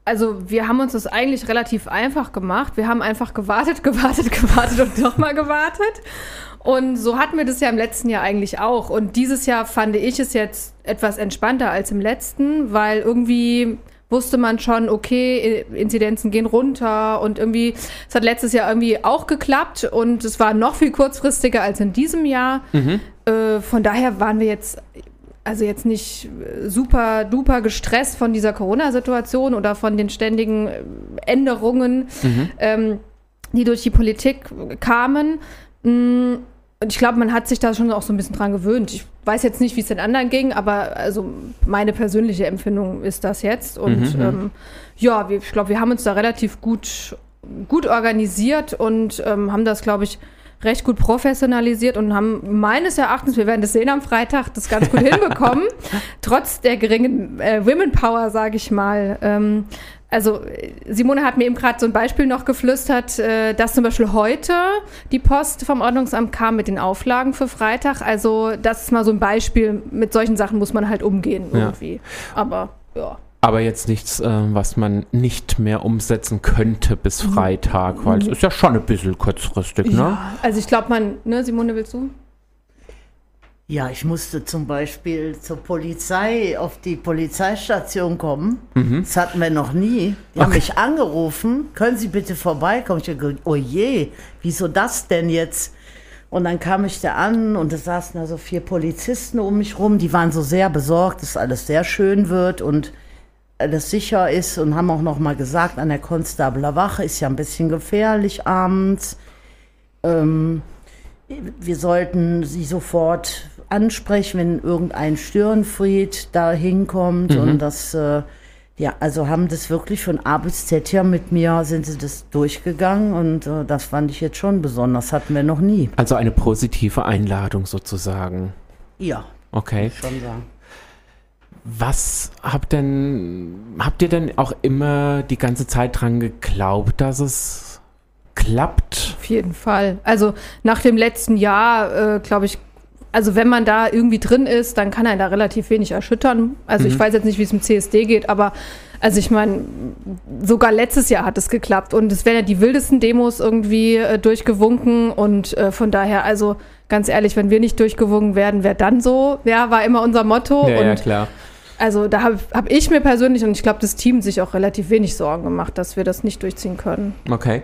Also wir haben uns das eigentlich relativ einfach gemacht. Wir haben einfach gewartet, gewartet, gewartet und nochmal gewartet. Und so hatten wir das ja im letzten Jahr eigentlich auch. Und dieses Jahr fand ich es jetzt etwas entspannter als im letzten, weil irgendwie wusste man schon, okay, Inzidenzen gehen runter und irgendwie, es hat letztes Jahr irgendwie auch geklappt und es war noch viel kurzfristiger als in diesem Jahr. Äh, von daher waren wir jetzt also jetzt nicht äh, super duper gestresst von dieser Corona-Situation oder von den ständigen äh, Änderungen, ähm, die durch die Politik kamen. Mm, Und ich glaube, man hat sich da schon auch so ein bisschen dran gewöhnt. Ich weiß jetzt nicht, wie es den anderen ging, aber also meine persönliche Empfindung ist das jetzt. Und Mhm, ähm, ja, wir, ich glaube, wir haben uns da relativ gut, gut organisiert und ähm, haben das, glaube ich, recht gut professionalisiert und haben meines Erachtens, wir werden das sehen am Freitag, das ganz gut hinbekommen, trotz der geringen äh, Women Power, sage ich mal. Ähm, also Simone hat mir eben gerade so ein Beispiel noch geflüstert, äh, dass zum Beispiel heute die Post vom Ordnungsamt kam mit den Auflagen für Freitag. Also das ist mal so ein Beispiel, mit solchen Sachen muss man halt umgehen Ja. irgendwie. Aber ja. Aber jetzt nichts, äh, was man nicht mehr umsetzen könnte bis Mhm. Freitag, weil es ist ja schon ein bisschen kurzfristig, ne? ja. Also ich glaube, man, ne, Simone, willst du? Ja, ich musste zum Beispiel zur Polizei auf die Polizeistation kommen. Das hatten wir noch nie. Die haben mich angerufen, können Sie bitte vorbeikommen? Ich habe gedacht, oh je, wieso das denn jetzt? Und dann kam ich da an und es saßen da so vier Polizisten um mich rum, die waren so sehr besorgt, dass alles sehr schön wird und alles sicher ist und haben auch noch mal gesagt, an der Konstabler Wache ist ja ein bisschen gefährlich abends. Ähm, wir sollten sie sofort ansprechen, wenn irgendein Störenfried da hinkommt Mhm. und das, äh, ja, also haben das wirklich von A bis Z ja mit mir, sind sie das durchgegangen und äh, das fand ich jetzt schon besonders, hatten wir noch nie. Also eine positive Einladung sozusagen. Ja, Okay. schon sagen. Was habt denn, habt ihr denn auch immer die ganze Zeit dran geglaubt, dass es klappt? Auf jeden Fall. Also nach dem letzten Jahr, äh, glaube ich, also wenn man da irgendwie drin ist, dann kann einen da relativ wenig erschüttern. Also ich weiß jetzt nicht, wie es im CSD geht, aber also ich meine, sogar letztes Jahr hat es geklappt und es werden ja die wildesten Demos irgendwie äh, durchgewunken und äh, von daher, also ganz ehrlich, wenn wir nicht durchgewunken werden, wer dann so? Ja, war immer unser Motto und klar. Also da habe hab ich mir persönlich und ich glaube das Team sich auch relativ wenig Sorgen gemacht, dass wir das nicht durchziehen können. Okay.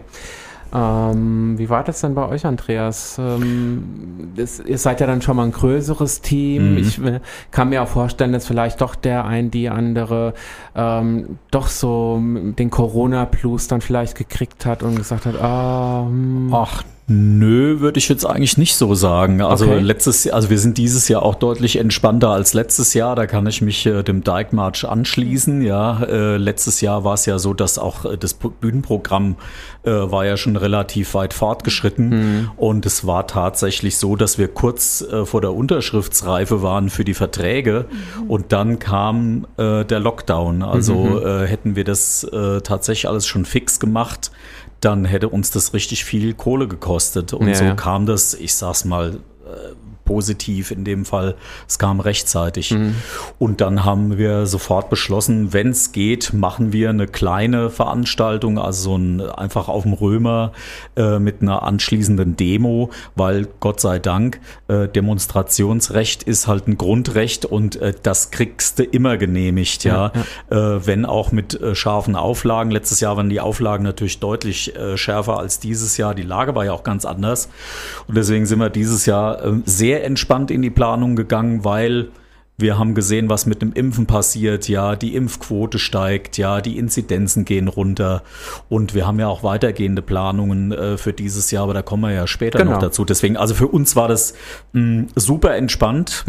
Ähm, wie war das denn bei euch, Andreas? Ähm, das, ihr seid ja dann schon mal ein größeres Team. Mhm. Ich äh, kann mir auch vorstellen, dass vielleicht doch der ein, die andere ähm, doch so den Corona-Plus dann vielleicht gekriegt hat und gesagt hat, ah, hm, Ach, nö, würde ich jetzt eigentlich nicht so sagen. Also Okay. letztes Jahr, also wir sind dieses Jahr auch deutlich entspannter als letztes Jahr. Da kann ich mich äh, dem Dyke March anschließen. Ja, äh, letztes Jahr war es ja so, dass auch äh, das Bühnenprogramm äh, war ja schon relativ weit fortgeschritten und es war tatsächlich so, dass wir kurz äh, vor der Unterschriftsreife waren für die Verträge und dann kam äh, der Lockdown. Also äh, hätten wir das äh, tatsächlich alles schon fix gemacht, dann hätte uns das richtig viel Kohle gekostet. Und Ja, so kam das, ich sag's mal, äh, positiv in dem Fall, es kam rechtzeitig. Mhm. Und dann haben wir sofort beschlossen, wenn es geht, machen wir eine kleine Veranstaltung, also so ein einfach auf dem Römer äh, mit einer anschließenden Demo, weil Gott sei Dank äh, Demonstrationsrecht ist halt ein Grundrecht und äh, das kriegst du immer genehmigt, ja, Äh, wenn auch mit äh, scharfen Auflagen. Letztes Jahr waren die Auflagen natürlich deutlich äh, schärfer als dieses Jahr. Die Lage war ja auch ganz anders und deswegen sind wir dieses Jahr äh, sehr entspannt in die Planung gegangen, weil wir haben gesehen, was mit dem Impfen passiert. Ja, die Impfquote steigt, ja, die Inzidenzen gehen runter. Und wir haben ja auch weitergehende Planungen äh, für dieses Jahr, aber da kommen wir ja später Genau. noch dazu. Deswegen, also für uns war das mh, super entspannt.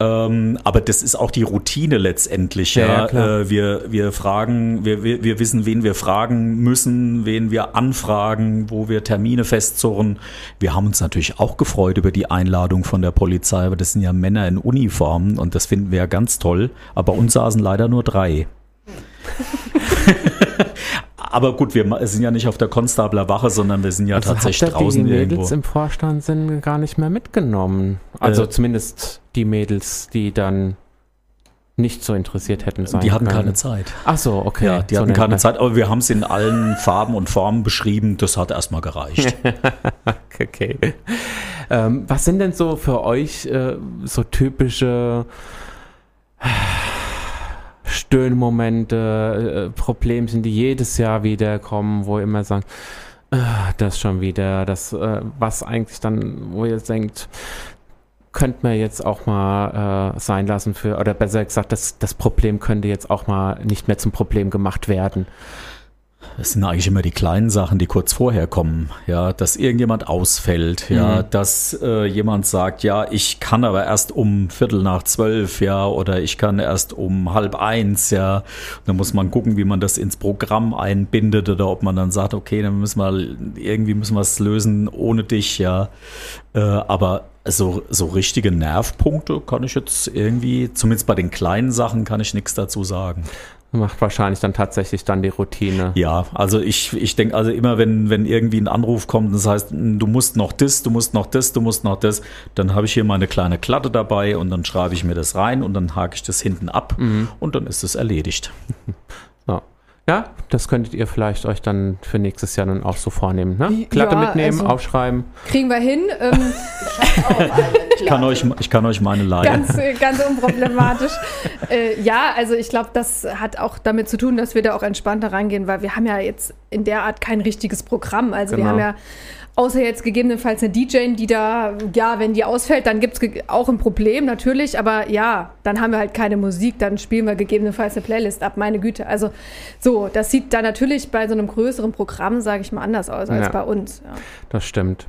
Ähm, aber das ist auch die Routine letztendlich. Ja, Ja, ja, klar. Äh, wir, wir fragen, wir, wir, wir wissen, wen wir fragen müssen, wen wir anfragen, wo wir Termine festzurren. Wir haben uns natürlich auch gefreut über die Einladung von der Polizei, aber das sind ja Männer in Uniformen und das finden wir ja ganz toll. Aber bei uns saßen leider nur drei. aber gut, wir sind ja nicht auf der Konstabler Wache, sondern wir sind ja also tatsächlich ihr draußen die Mädels irgendwo. im Vorstand sind gar nicht mehr mitgenommen. Also Äh, zumindest die Mädels, die dann nicht so interessiert hätten sein Die hatten können. keine Zeit. Ach so, okay. Ja, die so hatten keine Zeit, aber wir haben es in allen Farben und Formen beschrieben. Das hat erstmal gereicht. Okay. Ähm, was sind denn so für euch äh, so typische Stöhnmomente, äh, Problemchen, die jedes Jahr wieder kommen, wo ihr immer sagt, äh, das schon wieder, das, äh, was eigentlich dann, wo ihr denkt, könnte man jetzt auch mal äh, sein lassen für, oder besser gesagt, das, das Problem könnte jetzt auch mal nicht mehr zum Problem gemacht werden. Das sind eigentlich immer die kleinen Sachen, die kurz vorher kommen. Ja, dass irgendjemand ausfällt, ja, dass äh, jemand sagt, ja, ich kann aber erst um Viertel nach zwölf, ja, oder ich kann erst um halb eins, ja. Da muss man gucken, wie man das ins Programm einbindet oder ob man dann sagt, okay, dann müssen wir irgendwie müssen wir es lösen ohne dich, ja. Äh, aber so, so richtige Nervpunkte kann ich jetzt irgendwie, zumindest bei den kleinen Sachen, kann ich nichts dazu sagen. Macht wahrscheinlich dann tatsächlich dann die Routine. Ja, also ich, ich denke also immer, wenn, wenn irgendwie ein Anruf kommt, das heißt, du musst noch das, du musst noch das, du musst noch das, dann habe ich hier meine kleine Klatte dabei und dann schreibe ich mir das rein und dann hake ich das hinten ab und dann ist es erledigt. Ja. das könntet ihr vielleicht euch dann für nächstes Jahr dann auch so vornehmen. Ne? Klatte Ja, mitnehmen, also- aufschreiben. Kriegen wir hin. Ähm, Ich kann euch, ich kann euch meine leihen. ganz, äh, ganz unproblematisch. äh, ja, also ich glaube, das hat auch damit zu tun, dass wir da auch entspannter rangehen, weil wir haben ja jetzt in der Art kein richtiges Programm. Also wir Genau. haben ja Außer jetzt gegebenenfalls eine DJ, die da, ja, wenn die ausfällt, dann gibt es auch ein Problem natürlich, aber ja, dann haben wir halt keine Musik, dann spielen wir gegebenenfalls eine Playlist ab, meine Güte. Also so, das sieht da natürlich bei so einem größeren Programm, sage ich mal, anders aus als Ja. bei uns. Ja. Das stimmt.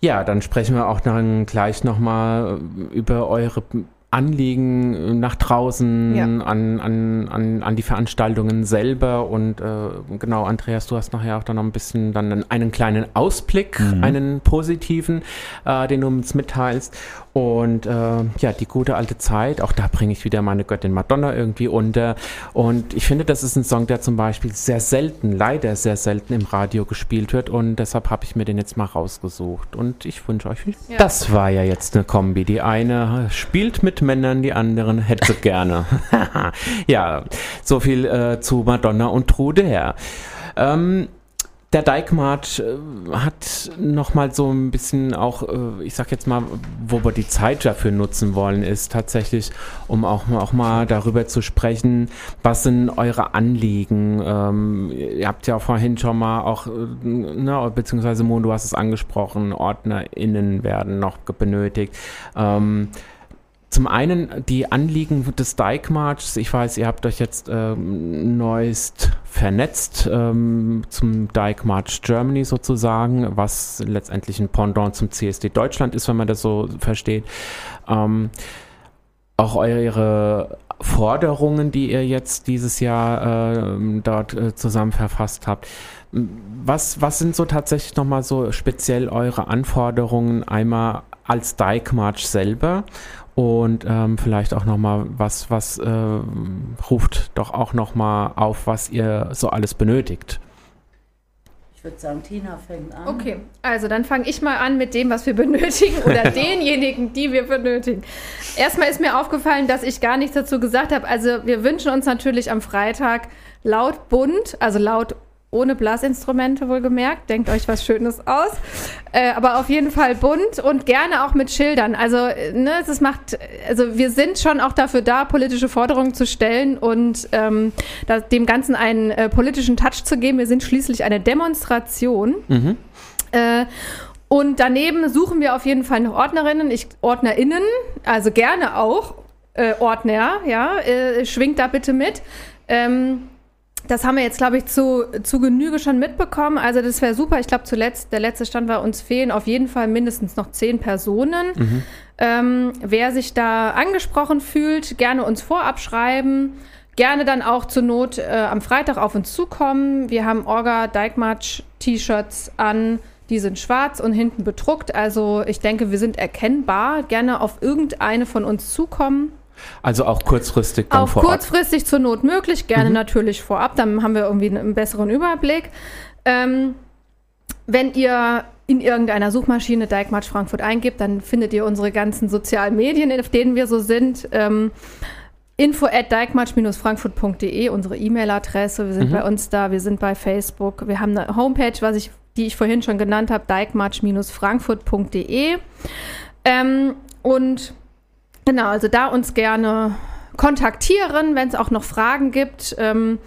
Ja, dann sprechen wir auch dann gleich nochmal über eure Anliegen nach draußen, Ja. an, an, an, an die Veranstaltungen selber. Und äh, genau, Andreas, du hast nachher auch dann noch ein bisschen dann einen, einen kleinen Ausblick, einen positiven, äh, den du uns mitteilst. Und äh, ja, die gute alte Zeit, auch da bringe ich wieder meine Göttin Madonna irgendwie unter. Und ich finde, das ist ein Song, der zum Beispiel sehr selten, leider sehr selten im Radio gespielt wird. Und deshalb habe ich mir den jetzt mal rausgesucht. Und ich wünsche euch viel. Ja. Das war ja jetzt eine Kombi. Die eine spielt mit Männern, die anderen hätte gerne. ja, so viel äh, zu Madonna und Trude Ähm, der Dijkmarch äh, hat nochmal so ein bisschen auch, äh, ich sag jetzt mal, wo wir die Zeit dafür nutzen wollen, ist tatsächlich, um auch, mal- auch mal darüber zu sprechen, was sind eure Anliegen? Ähm, ihr habt ja vorhin schon mal auch, äh, ne, beziehungsweise Mo, du hast es angesprochen, OrdnerInnen werden noch benötigt. Ähm, zum einen die Anliegen des Dijkmarchs. Ich weiß, ihr habt euch jetzt ähm, neuest vernetzt ähm, zum Dijkmarch Germany sozusagen, was letztendlich ein Pendant zum CSD Deutschland ist, wenn man das so versteht. Ähm, auch eure Forderungen, die ihr jetzt dieses Jahr ähm, dort äh, zusammen verfasst habt. Was, was sind so tatsächlich nochmal so speziell eure Anforderungen einmal als Dijkmarch selber und ähm, vielleicht auch nochmal was, was äh, ruft doch auch nochmal auf, was ihr so alles benötigt. Ich würde sagen, Tina fängt an. Okay, also dann fange ich mal an mit dem, was wir benötigen oder denjenigen, die wir benötigen. Erstmal ist mir aufgefallen, dass ich gar nichts dazu gesagt habe. Also wir wünschen uns natürlich am Freitag laut bunt, also laut ohne Blasinstrumente wohlgemerkt. Denkt euch was Schönes aus. Äh, aber auf jeden Fall bunt und gerne auch mit Schildern. Also, äh, ne, es macht, also wir sind schon auch dafür da, politische Forderungen zu stellen und ähm, dem Ganzen einen äh, politischen Touch zu geben. Wir sind schließlich eine Demonstration. Äh, und daneben suchen wir auf jeden Fall noch Ordnerinnen, ich, OrdnerInnen, also gerne auch äh, Ordner, ja, äh, schwingt da bitte mit. Ähm, das haben wir jetzt, glaube ich, zu, zu Genüge schon mitbekommen. Also das wäre super. Ich glaube, zuletzt, der letzte Stand war, uns fehlen auf jeden Fall mindestens noch zehn Personen. Ähm, wer sich da angesprochen fühlt, gerne uns vorab schreiben. Gerne dann auch zur Not äh, am Freitag auf uns zukommen. Wir haben Orga Dijkmarch T-Shirts an. Die sind schwarz und hinten bedruckt. Also ich denke, wir sind erkennbar. Gerne auf irgendeine von uns zukommen. Also auch kurzfristig dann Auch vor Ort. kurzfristig zur Not möglich, gerne natürlich vorab, dann haben wir irgendwie einen besseren Überblick. Ähm, wenn ihr in irgendeiner Suchmaschine Dijkmarch Frankfurt eingibt, dann findet ihr unsere ganzen sozialen Medien, auf denen wir so sind. Ähm, info at dijkmarch-frankfurt.de, unsere E-Mail-Adresse. Wir sind bei uns da, wir sind bei Facebook. Wir haben eine Homepage, was ich, die ich vorhin schon genannt habe, dijkmarch-frankfurt.de. Ähm, und Genau, also da uns gerne kontaktieren, wenn es auch noch Fragen gibt. Ähm,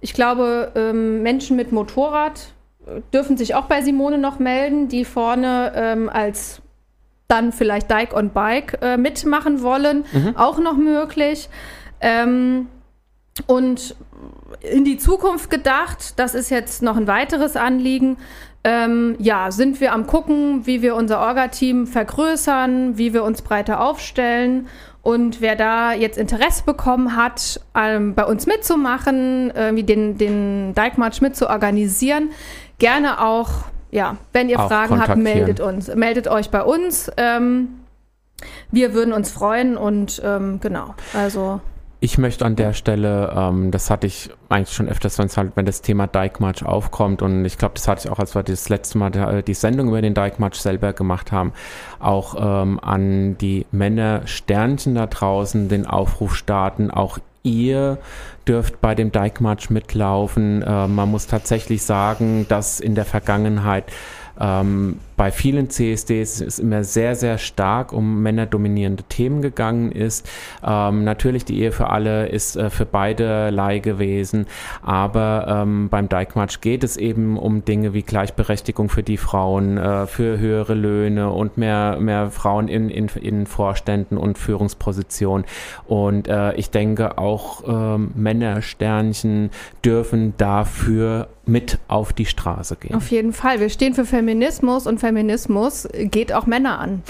ich glaube, ähm, Menschen mit Motorrad äh, dürfen sich auch bei Simone noch melden, die vorne ähm, als dann vielleicht Dike on Bike äh, mitmachen wollen. Auch noch möglich. Ähm, und in die Zukunft gedacht, das ist jetzt noch ein weiteres Anliegen. Ähm, ja, sind wir am gucken, wie wir unser Orga-Team vergrößern, wie wir uns breiter aufstellen. Und wer da jetzt Interesse bekommen hat, ähm, bei uns mitzumachen, irgendwie den, den Dijkmarch mit zu organisieren, gerne auch, ja, wenn ihr Auch Fragen habt, meldet uns, meldet euch bei uns. Ähm, wir würden uns freuen und ähm, genau, also Ich möchte an der Stelle, ähm, das hatte ich eigentlich schon öfters, halt, wenn das Thema Dijkmarch aufkommt und ich glaube, das hatte ich auch, als wir das letzte Mal die Sendung über den Dijkmarch selber gemacht haben, auch ähm, an die Männer Sternchen da draußen den Aufruf starten, auch ihr dürft bei dem Dijkmarch mitlaufen. Äh, man muss tatsächlich sagen, dass in der Vergangenheit ähm, bei vielen CSDs es immer sehr, sehr stark um männerdominierende Themen gegangen ist. Ähm, natürlich die Ehe für alle ist äh, für beide Leih gewesen, aber ähm, beim Dijkmatch geht es eben um Dinge wie Gleichberechtigung für die Frauen, äh, für höhere Löhne und mehr, mehr Frauen in, in, in Vorständen und Führungspositionen. Und äh, ich denke auch ähm, Männersternchen dürfen dafür mit auf die Straße gehen. Auf jeden Fall. Wir stehen für Feminismus und Feminismus geht auch Männer an.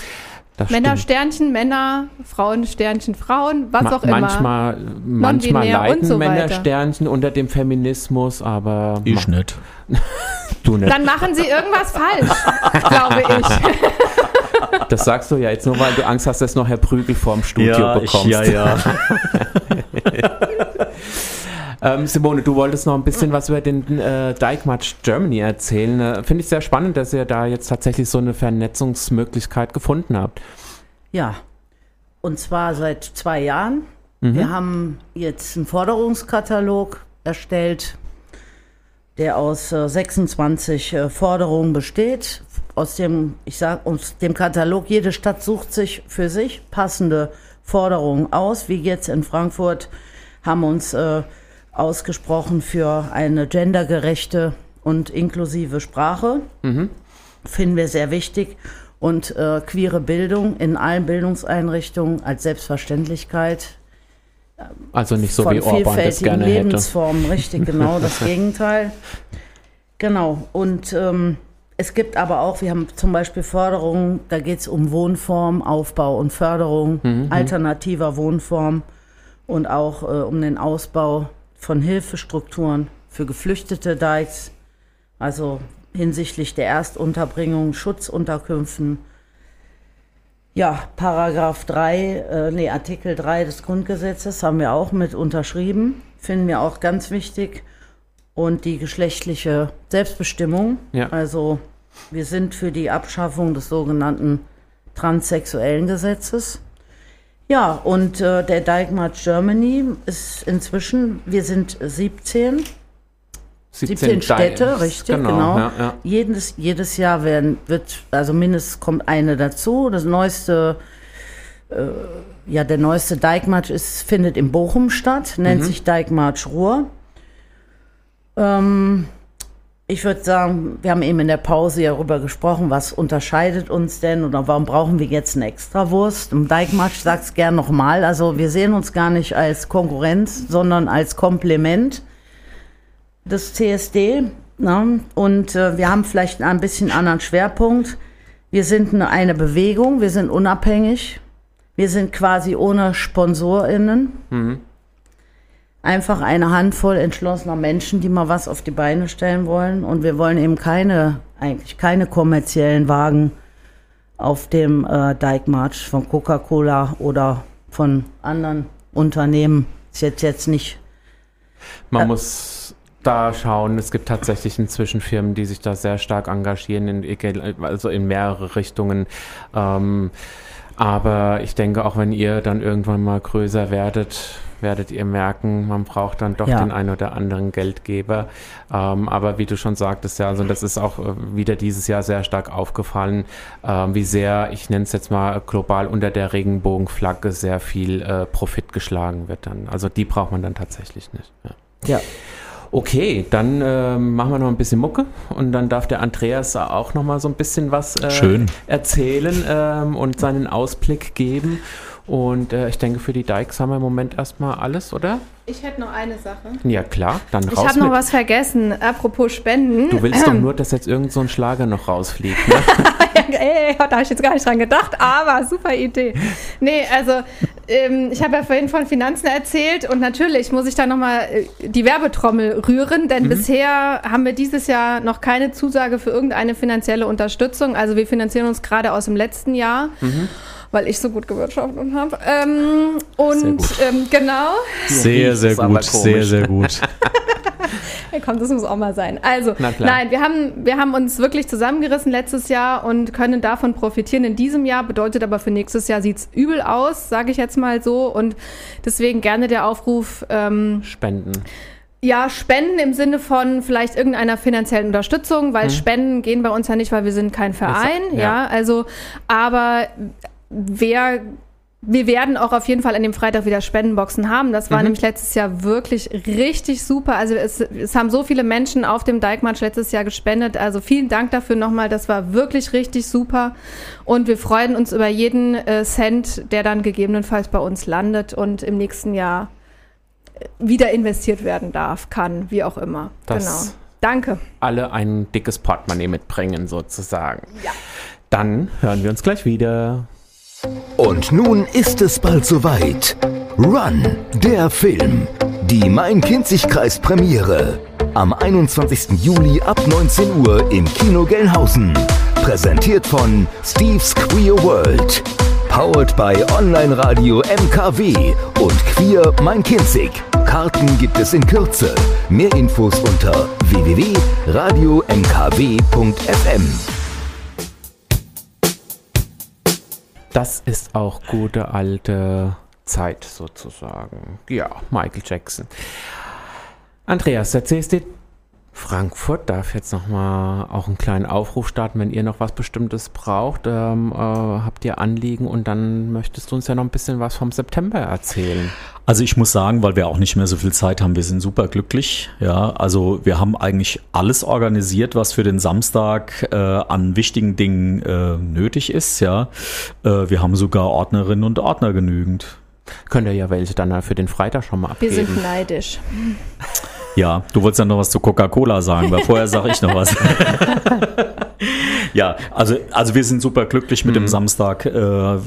Das Männer stimmt. Sternchen Männer, Frauen Sternchen Frauen, was Ma auch immer. manchmal manchmal leiden so weiter. Männersternchen unter dem Feminismus, aber Ich nicht. du nicht. Dann machen sie irgendwas falsch, glaube ich. Das sagst du ja jetzt nur, weil du Angst hast, dass noch Herr Prügel vorm Studio Ja, ich, bekommst. ja, ja. Ähm, Simone, du wolltest noch ein bisschen was über den äh, Dijkmatch Germany erzählen. Äh, Finde ich sehr spannend, dass ihr da jetzt tatsächlich so eine Vernetzungsmöglichkeit gefunden habt. Ja, und zwar seit zwei Jahren. Mhm. Wir haben jetzt einen Forderungskatalog erstellt, der aus äh, 26 äh, Forderungen besteht. Aus dem, ich sag, aus dem Katalog, jede Stadt sucht sich für sich passende Forderungen aus. Wie jetzt in Frankfurt haben uns äh, ausgesprochen für eine gendergerechte und inklusive Sprache. Finden wir sehr wichtig. Und äh, queere Bildung in allen Bildungseinrichtungen als Selbstverständlichkeit Also nicht so wie Orban das vielfältigen gerne hätte. Lebensformen, richtig, genau das Gegenteil. Genau, und ähm, es gibt aber auch, wir haben zum Beispiel Förderungen, da geht es um Wohnform, Aufbau und Förderung Mhm, alternativer Wohnform und auch äh, um den Ausbau von Hilfestrukturen für geflüchtete Dikes, also hinsichtlich der Erstunterbringung, Schutzunterkünften. Ja, Paragraph 3, äh, nee, Artikel 3 des Grundgesetzes haben wir auch mit unterschrieben, finden wir auch ganz wichtig. Und die geschlechtliche Selbstbestimmung. Ja. Also wir sind für die Abschaffung des sogenannten transsexuellen Gesetzes. Ja, und äh, der Dijkmarch Germany ist inzwischen, wir sind 17, 17 Städte, Di- richtig, genau. genau. Ja, ja. Jedes, jedes Jahr werden, wird, also mindestens kommt eine dazu. Das neueste, äh, ja, der neueste Dijkmarch ist, findet in Bochum statt, nennt sich Dijkmarch Ruhr. Ähm, ich würde sagen, wir haben eben in der Pause ja darüber gesprochen, was unterscheidet uns denn oder warum brauchen wir jetzt eine Extrawurst? Im Dijkmarch sagt es gern nochmal, also wir sehen uns gar nicht als Konkurrenz, sondern als Komplement des CSD. Ne? Und äh, wir haben vielleicht ein bisschen anderen Schwerpunkt. Wir sind eine, eine Bewegung, wir sind unabhängig. Wir sind quasi ohne SponsorInnen. Einfach eine Handvoll entschlossener Menschen, die mal was auf die Beine stellen wollen. Und wir wollen eben keine, eigentlich keine kommerziellen Wagen auf dem äh, Dijkmarch von Coca-Cola oder von anderen Unternehmen. Ist jetzt, jetzt nicht Man muss da schauen, es gibt tatsächlich inzwischen Firmen, die sich da sehr stark engagieren, in, also in mehrere Richtungen. Ähm, aber ich denke, auch wenn ihr dann irgendwann mal größer werdet, werdet ihr merken, man braucht dann doch Ja. den ein oder anderen Geldgeber. Ähm, aber wie du schon sagtest, ja, also das ist auch äh, wieder dieses Jahr sehr stark aufgefallen, ähm, wie sehr, ich nenne es jetzt mal global unter der Regenbogenflagge, sehr viel äh, Profit geschlagen wird dann. Also die braucht man dann tatsächlich nicht. Ja. Ja. Okay, dann ähm, machen wir noch ein bisschen Mucke und dann darf der Andreas auch noch mal so ein bisschen was äh, Schön. erzählen ähm, und seinen Ausblick geben. Und äh, ich denke, für die Dykes haben wir im Moment erstmal alles, oder? Ich hätte noch eine Sache. Ja, klar, dann Ich raus habe noch mit. was vergessen. Apropos Spenden. Du willst doch nur, dass jetzt irgend so ein Schlager noch rausfliegt, ne? Ey, da habe ich jetzt gar nicht dran gedacht, aber super Idee. Nee, also ähm, ich habe ja vorhin von Finanzen erzählt und natürlich muss ich da nochmal äh, die Werbetrommel rühren, denn bisher haben wir dieses Jahr noch keine Zusage für irgendeine finanzielle Unterstützung. Also wir finanzieren uns gerade aus dem letzten Jahr. Weil ich so gut gewirtschaftet habe. Ähm, und gut. Ähm, genau. Sehr, sehr gut, sehr, sehr gut. Ja, komm, das muss auch mal sein. Also, nein, wir haben, wir haben uns wirklich zusammengerissen letztes Jahr und können davon profitieren. In diesem Jahr bedeutet aber für nächstes Jahr sieht's übel aus, sage ich jetzt mal so. Und deswegen gerne der Aufruf, ähm, Spenden. Ja, Spenden im Sinne von vielleicht irgendeiner finanziellen Unterstützung, weil Spenden gehen bei uns ja nicht, weil wir sind kein Verein, ja. ja. also, aber wer, wir werden auch auf jeden Fall an dem Freitag wieder Spendenboxen haben. Das war nämlich letztes Jahr wirklich richtig super. Also es, es haben so viele Menschen auf dem Dijkmarsch letztes Jahr gespendet. Also vielen Dank dafür nochmal. Das war wirklich richtig super. Und wir freuen uns über jeden äh, Cent, der dann gegebenenfalls bei uns landet und im nächsten Jahr wieder investiert werden darf, kann, wie auch immer. Das- genau. Danke. Alle ein dickes Portemonnaie mitbringen, sozusagen. Ja. Dann hören wir uns gleich wieder. Und nun ist es bald soweit. Run, der Film. Die Main-Kinzig-Kreis Premiere. Am 21. Juli ab 19 Uhr im Kino Gelnhausen. Präsentiert von Steve's Queer World. Powered by Online Radio MKW und Queer Main-Kinzig. Karten gibt es in Kürze. Mehr Infos unter www.radiomkw.fm. Das ist auch gute alte Zeit sozusagen. Ja, Michael Jackson. Andreas, der CSD Frankfurt darf jetzt nochmal auch einen kleinen Aufruf starten, wenn ihr noch was Bestimmtes braucht. Ähm, äh, habt ihr Anliegen und dann möchtest du uns ja noch ein bisschen was vom September erzählen. Also ich muss sagen, weil wir auch nicht mehr so viel Zeit haben, wir sind super glücklich. Ja, also wir haben eigentlich alles organisiert, was für den Samstag äh, an wichtigen Dingen äh, nötig ist. Ja, äh, wir haben sogar Ordnerinnen und Ordner genügend. Könnt ihr ja welche dann für den Freitag schon mal Wir abgeben. sind neidisch. Ja, du wolltest ja noch was zu Coca-Cola sagen, weil vorher sage ich noch was. ja, also, also wir sind super glücklich mit dem Samstag. Äh,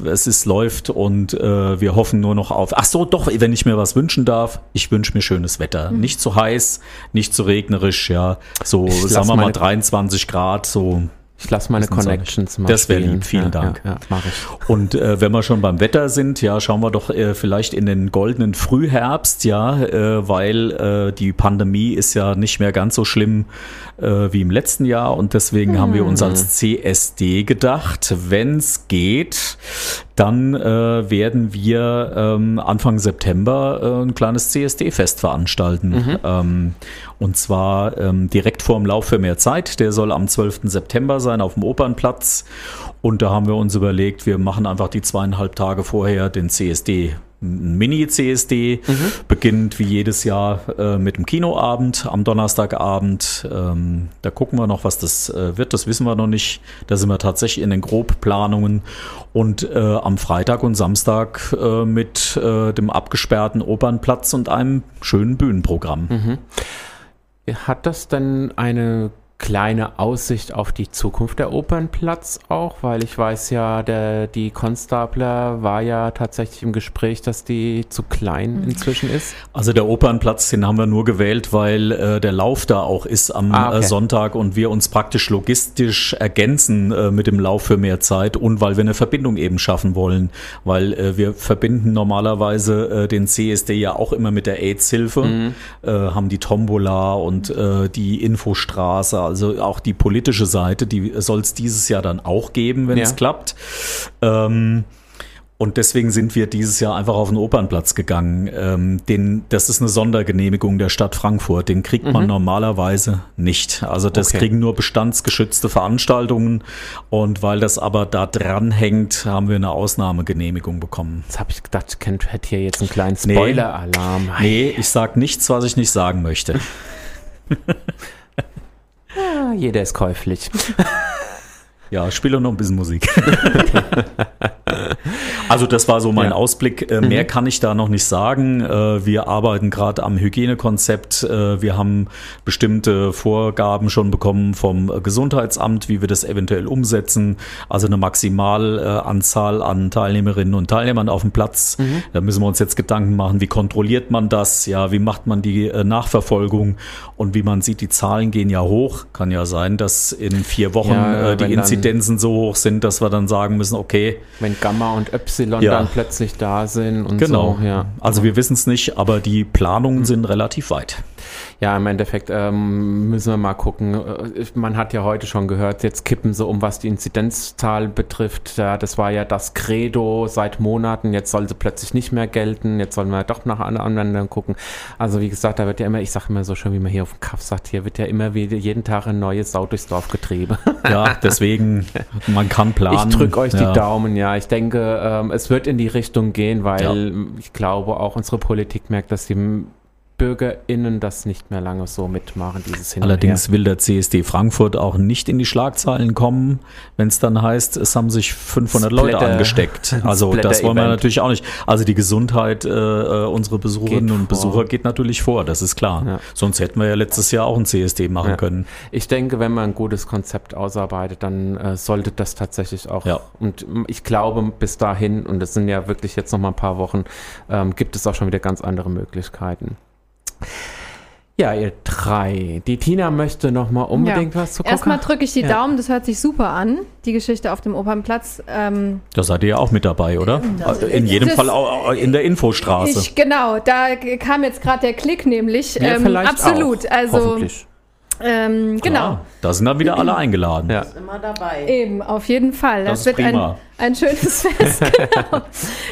es ist läuft und äh, wir hoffen nur noch auf. Ach so, doch, wenn ich mir was wünschen darf, ich wünsche mir schönes Wetter. Nicht zu heiß, nicht zu regnerisch, ja. So, Ich sagen wir mal meine- 23 Grad, so. Ich lasse meine Connections mal Das wär spielen. lieb, vielen ja, Dank. Ja, ja mache ich. Und äh, wenn wir schon beim Wetter sind, ja, schauen wir doch äh, vielleicht in den goldenen Frühherbst, ja, äh, weil äh, die Pandemie ist ja nicht mehr ganz so schlimm äh, wie im letzten Jahr und deswegen haben wir uns als CSD gedacht, wenn es geht, dann äh, werden wir ähm, Anfang September äh, ein kleines CSD-Fest veranstalten. Ähm, und zwar ähm, direkt vor dem Lauf für mehr Zeit. Der soll am 12. September sein auf dem Opernplatz. Und da haben wir uns überlegt, wir machen einfach die zweieinhalb Tage vorher den CSD. Ein Mini-CSD beginnt wie jedes Jahr äh, mit dem Kinoabend am Donnerstagabend. Ähm, da gucken wir noch, was das äh, wird. Das wissen wir noch nicht. Da sind wir tatsächlich in den Grobplanungen. Und äh, am Freitag und Samstag äh, mit äh, dem abgesperrten Opernplatz und einem schönen Bühnenprogramm. Hat das denn eine kleine Aussicht auf die Zukunft der Opernplatz auch? Weil ich weiß ja, der, die Konstabler war ja tatsächlich im Gespräch, dass die zu klein inzwischen ist. Also der Opernplatz, den haben wir nur gewählt, weil äh, der Lauf da auch ist am Ah, okay. äh, Sonntag und wir uns praktisch logistisch ergänzen äh, mit dem Lauf für mehr Zeit und weil wir eine Verbindung eben schaffen wollen, weil äh, wir verbinden normalerweise äh, den CSD ja auch immer mit der AIDS-Hilfe, Mhm. äh, haben die Tombola und äh, die Infostraße, also auch die politische Seite, die soll es dieses Jahr dann auch geben, wenn Ja. es klappt. Ähm, und deswegen sind wir dieses Jahr einfach auf den Opernplatz gegangen. Ähm, den, das ist eine Sondergenehmigung der Stadt Frankfurt. Den kriegt man normalerweise nicht. Also das Okay. kriegen nur bestandsgeschützte Veranstaltungen. Und weil das aber da dran hängt, haben wir eine Ausnahmegenehmigung bekommen. Jetzt habe ich gedacht, ich kennt- hätte hier jetzt einen kleinen Nee. Spoiler-Alarm. Nee, ich sag nichts, was ich nicht sagen möchte. Ah, jeder ist käuflich. Ja, spiele noch ein bisschen Musik. also das war so mein Ja. Mhm. Ausblick. Äh, Mehr kann ich da noch nicht sagen. Äh, Wir arbeiten gerade am Hygienekonzept. Äh, Wir haben bestimmte Vorgaben schon bekommen vom Gesundheitsamt, wie wir das eventuell umsetzen. Also eine Maximalanzahl an Teilnehmerinnen und Teilnehmern auf dem Platz. Mhm. Da müssen wir uns jetzt Gedanken machen, wie kontrolliert man das? Ja, wie macht man die äh, Nachverfolgung? Und wie man sieht, die Zahlen gehen ja hoch. Kann ja sein, dass in vier Wochen Ja, äh, die Inzidenzen so hoch sind, dass wir dann sagen müssen, okay, Wenn Gamma und Epsilon Ja. dann plötzlich da sind und genau. so. Ja. Also wir wissen es nicht, aber die Planungen sind relativ weit. Ja, im Endeffekt ähm, müssen wir mal gucken. Äh, Man hat ja heute schon gehört, jetzt kippen sie um, was die Inzidenzzahl betrifft. Ja, das war ja das Credo seit Monaten. Jetzt soll sie plötzlich nicht mehr gelten. Jetzt sollen wir doch nach anderen Anwendungen gucken. Also wie gesagt, da wird ja immer, ich sage immer so schön, wie man hier auf dem Kaff sagt, hier wird ja immer wieder jeden Tag ein neues Sau durchs Dorf getrieben. Ja, deswegen, man kann planen. Ich drücke euch ja. die Daumen, ja. Ich denke, ähm, es wird in die Richtung gehen, weil ich glaube, auch unsere Politik merkt, dass die M- BürgerInnen das nicht mehr lange so mitmachen, dieses Hin Allerdings will der CSD Frankfurt auch nicht in die Schlagzeilen kommen, wenn es dann heißt, es haben sich 500 Leute Splatter- angesteckt. Also das wollen wir natürlich auch nicht. Also die Gesundheit äh, äh, unserer Besucherinnen Geht und vor. Besucher geht natürlich vor, das ist klar. Ja. Sonst hätten wir ja letztes Jahr auch ein CSD machen Ja. können. Ich denke, wenn man ein gutes Konzept ausarbeitet, dann äh, sollte das tatsächlich auch. Ja. Und ich glaube, bis dahin, und es sind ja wirklich jetzt noch mal ein paar Wochen, ähm, gibt es auch schon wieder ganz andere Möglichkeiten. Ja, ihr drei. Die Tina möchte noch mal unbedingt was zu gucken. Erstmal drücke ich die Ja. Daumen, das hört sich super an, die Geschichte auf dem Opernplatz. Ähm, Da seid ihr ja auch mit dabei, oder? Das- In jedem das- Fall auch in der Infostraße. ich, genau, da kam jetzt gerade der Klick nämlich. Wir ähm, vielleicht absolut, auch, also Hoffentlich. Ähm, genau. Ja, da sind dann wieder alle eingeladen. Ja. Ist immer dabei. Eben, auf jeden Fall. Das Das, ist wird ein, prima. ein schönes Fest, genau.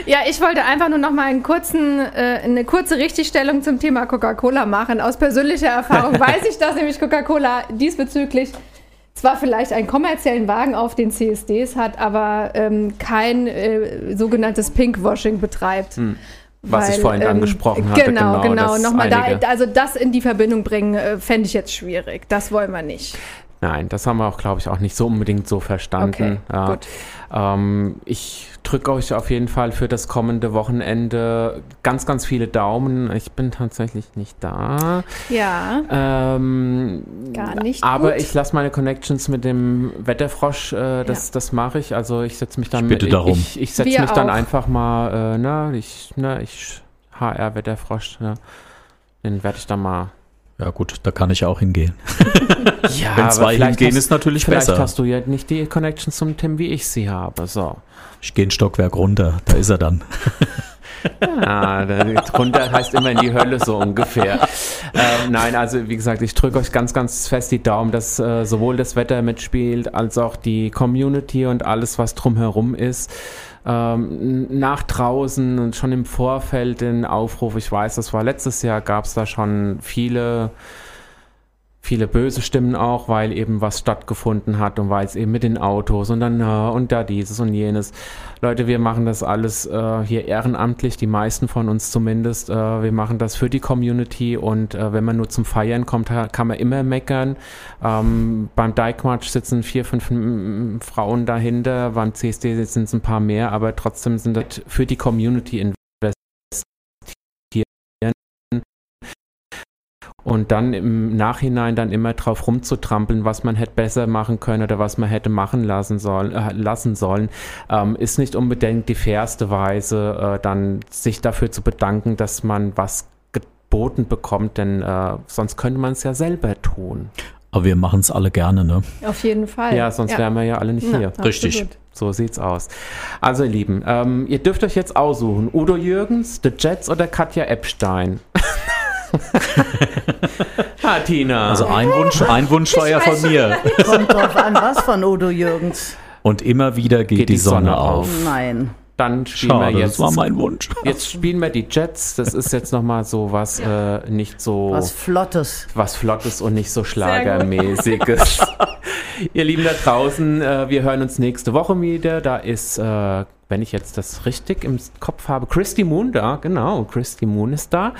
Ja, ich wollte einfach nur noch mal einen kurzen, äh, eine kurze Richtigstellung zum Thema Coca-Cola machen. Aus persönlicher Erfahrung weiß ich, dass nämlich Coca-Cola diesbezüglich zwar vielleicht einen kommerziellen Wagen auf den CSDs hat, aber ähm, kein äh, sogenanntes Pinkwashing betreibt. Hm. Was ich Weil, vorhin ähm, angesprochen hatte. Genau, genau. dass Nochmal da, also das in die Verbindung bringen, äh, fände ich jetzt schwierig. Das wollen wir nicht. Nein, das haben wir auch, glaube ich, auch nicht so unbedingt so verstanden. Okay, ja. gut. Ähm, ich drücke euch auf jeden Fall für das kommende Wochenende ganz, ganz viele Daumen. Ich bin tatsächlich nicht da. Ja, Ähm, gar nicht. aber gut. ich lasse meine Connections mit dem Wetterfrosch, äh, das, das mache ich. Also ich setze mich dann Ich bitte mit, darum. Ich, ich setze mich dann auch. einfach mal, äh, na, ich, na, ich HR Wetterfrosch, ja. Den werde ich dann mal. Ja gut, da kann ich auch hingehen. Ja, Wenn zwei vielleicht hingehen, hast- ist natürlich Vielleicht besser. hast du ja nicht die Connections zum Tim, wie ich sie habe. So. Ich gehe ein Stockwerk runter, da ist er dann. Ah, da- drunter heißt immer in die Hölle so ungefähr. Ähm, nein, also wie gesagt, ich drücke euch ganz, ganz fest die Daumen, dass äh, sowohl das Wetter mitspielt, als auch die Community und alles, was drumherum ist. Ähm, nach draußen und schon im Vorfeld den Aufruf, ich weiß, das war letztes Jahr, gab es da schon viele viele böse Stimmen auch, weil eben was stattgefunden hat und weil es eben mit den Autos und dann äh, und da dieses und jenes. Leute, wir machen das alles äh, hier ehrenamtlich, die meisten von uns zumindest. Äh, wir machen das für die Community und äh, wenn man nur zum Feiern kommt, kann man immer meckern. Ähm, beim Dike-March sitzen vier, fünf Frauen dahinter, beim CSD sitzen es ein paar mehr, aber trotzdem sind das für die Community investieren. Und dann im Nachhinein dann immer drauf rumzutrampeln, was man hätte besser machen können oder was man hätte machen lassen, soll, äh, lassen sollen, ähm, ist nicht unbedingt die fairste Weise, äh, dann sich dafür zu bedanken, dass man was geboten bekommt, denn äh, sonst könnte man es ja selber tun. Aber wir machen es alle gerne, ne? Auf jeden Fall. Ja, sonst wären wir ja alle nicht Na, hier. absolut. Richtig. So sieht's aus. Also, ihr Lieben, ähm, ihr dürft euch jetzt aussuchen: Udo Jürgens, The Jets oder Katja Epstein? ha, Tina. Also ein Wunsch, ein Wunsch war ja von mir. Kommt drauf an, was von Udo Jürgens. Und immer wieder geht, die, Sonne, auf. Nein. dann spielen Schade, wir jetzt. das war mein Wunsch. Jetzt spielen wir die Jets. Das ist jetzt nochmal so was äh, nicht so Was Flottes. was Flottes und nicht so Schlagermäßiges. Ihr Lieben da draußen, äh, wir hören uns nächste Woche wieder. Da ist, äh, wenn ich jetzt das richtig im Kopf habe, Christy Moon da. Genau, Christy Moon ist da.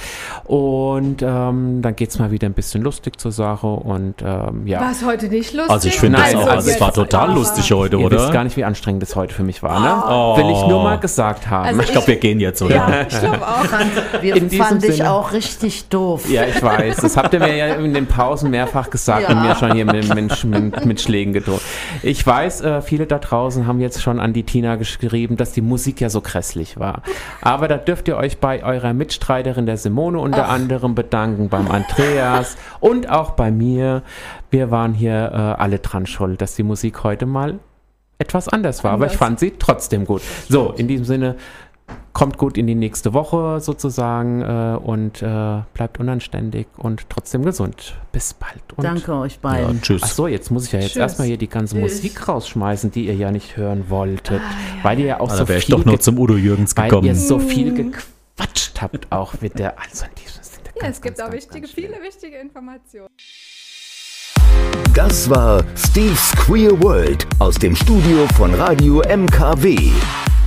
Und ähm, dann geht es mal wieder ein bisschen lustig zur Sache. Und ähm, ja. War es heute nicht lustig? Also ich finde das Nein, auch, also also es war total lustig heute, Ihr wisst gar oder? nicht, wie anstrengend es heute für mich war, ne? Oh. Will ich nur mal gesagt haben. Also Ich glaube, wir gehen jetzt, oder? Ja, ich glaube auch. Wir In diesem fand ich Sinne. auch richtig doof. Ja, ich weiß. Das habt ihr mir ja in den Pausen mehrfach gesagt Ja. und mir schon hier mit, mit, mit, mit Schlägen gedroht. Ich weiß, äh, viele da draußen haben jetzt schon an die Tina geschrieben, dass die Musik ja so grässlich war. Aber da dürft ihr euch bei eurer Mitstreiterin der Simone unter anderem bedanken, beim Andreas und auch bei mir. Wir waren hier äh, alle dran schuld, dass die Musik heute mal etwas anders war. Aber ich Anders. fand sie trotzdem gut. So, in diesem Sinne, kommt gut in die nächste Woche sozusagen äh, und äh, bleibt unanständig und trotzdem gesund. Bis bald. Und Danke euch Ja, beiden. tschüss. Ach so, jetzt muss ich ja jetzt Tschüss. erstmal hier die ganze Tschüss. Musik rausschmeißen, die ihr ja nicht hören wolltet, weil ihr ja auch Ah, so da wäre ich viel doch noch ge- zum Udo Jürgens weil ihr gekommen. so viel gequatscht habt auch mit der also in diesem Sinne Ja, ganz, es gibt ganz, auch ganz, wichtige, viele wichtige Informationen. Das war Steve's Queer World aus dem Studio von Radio MKW.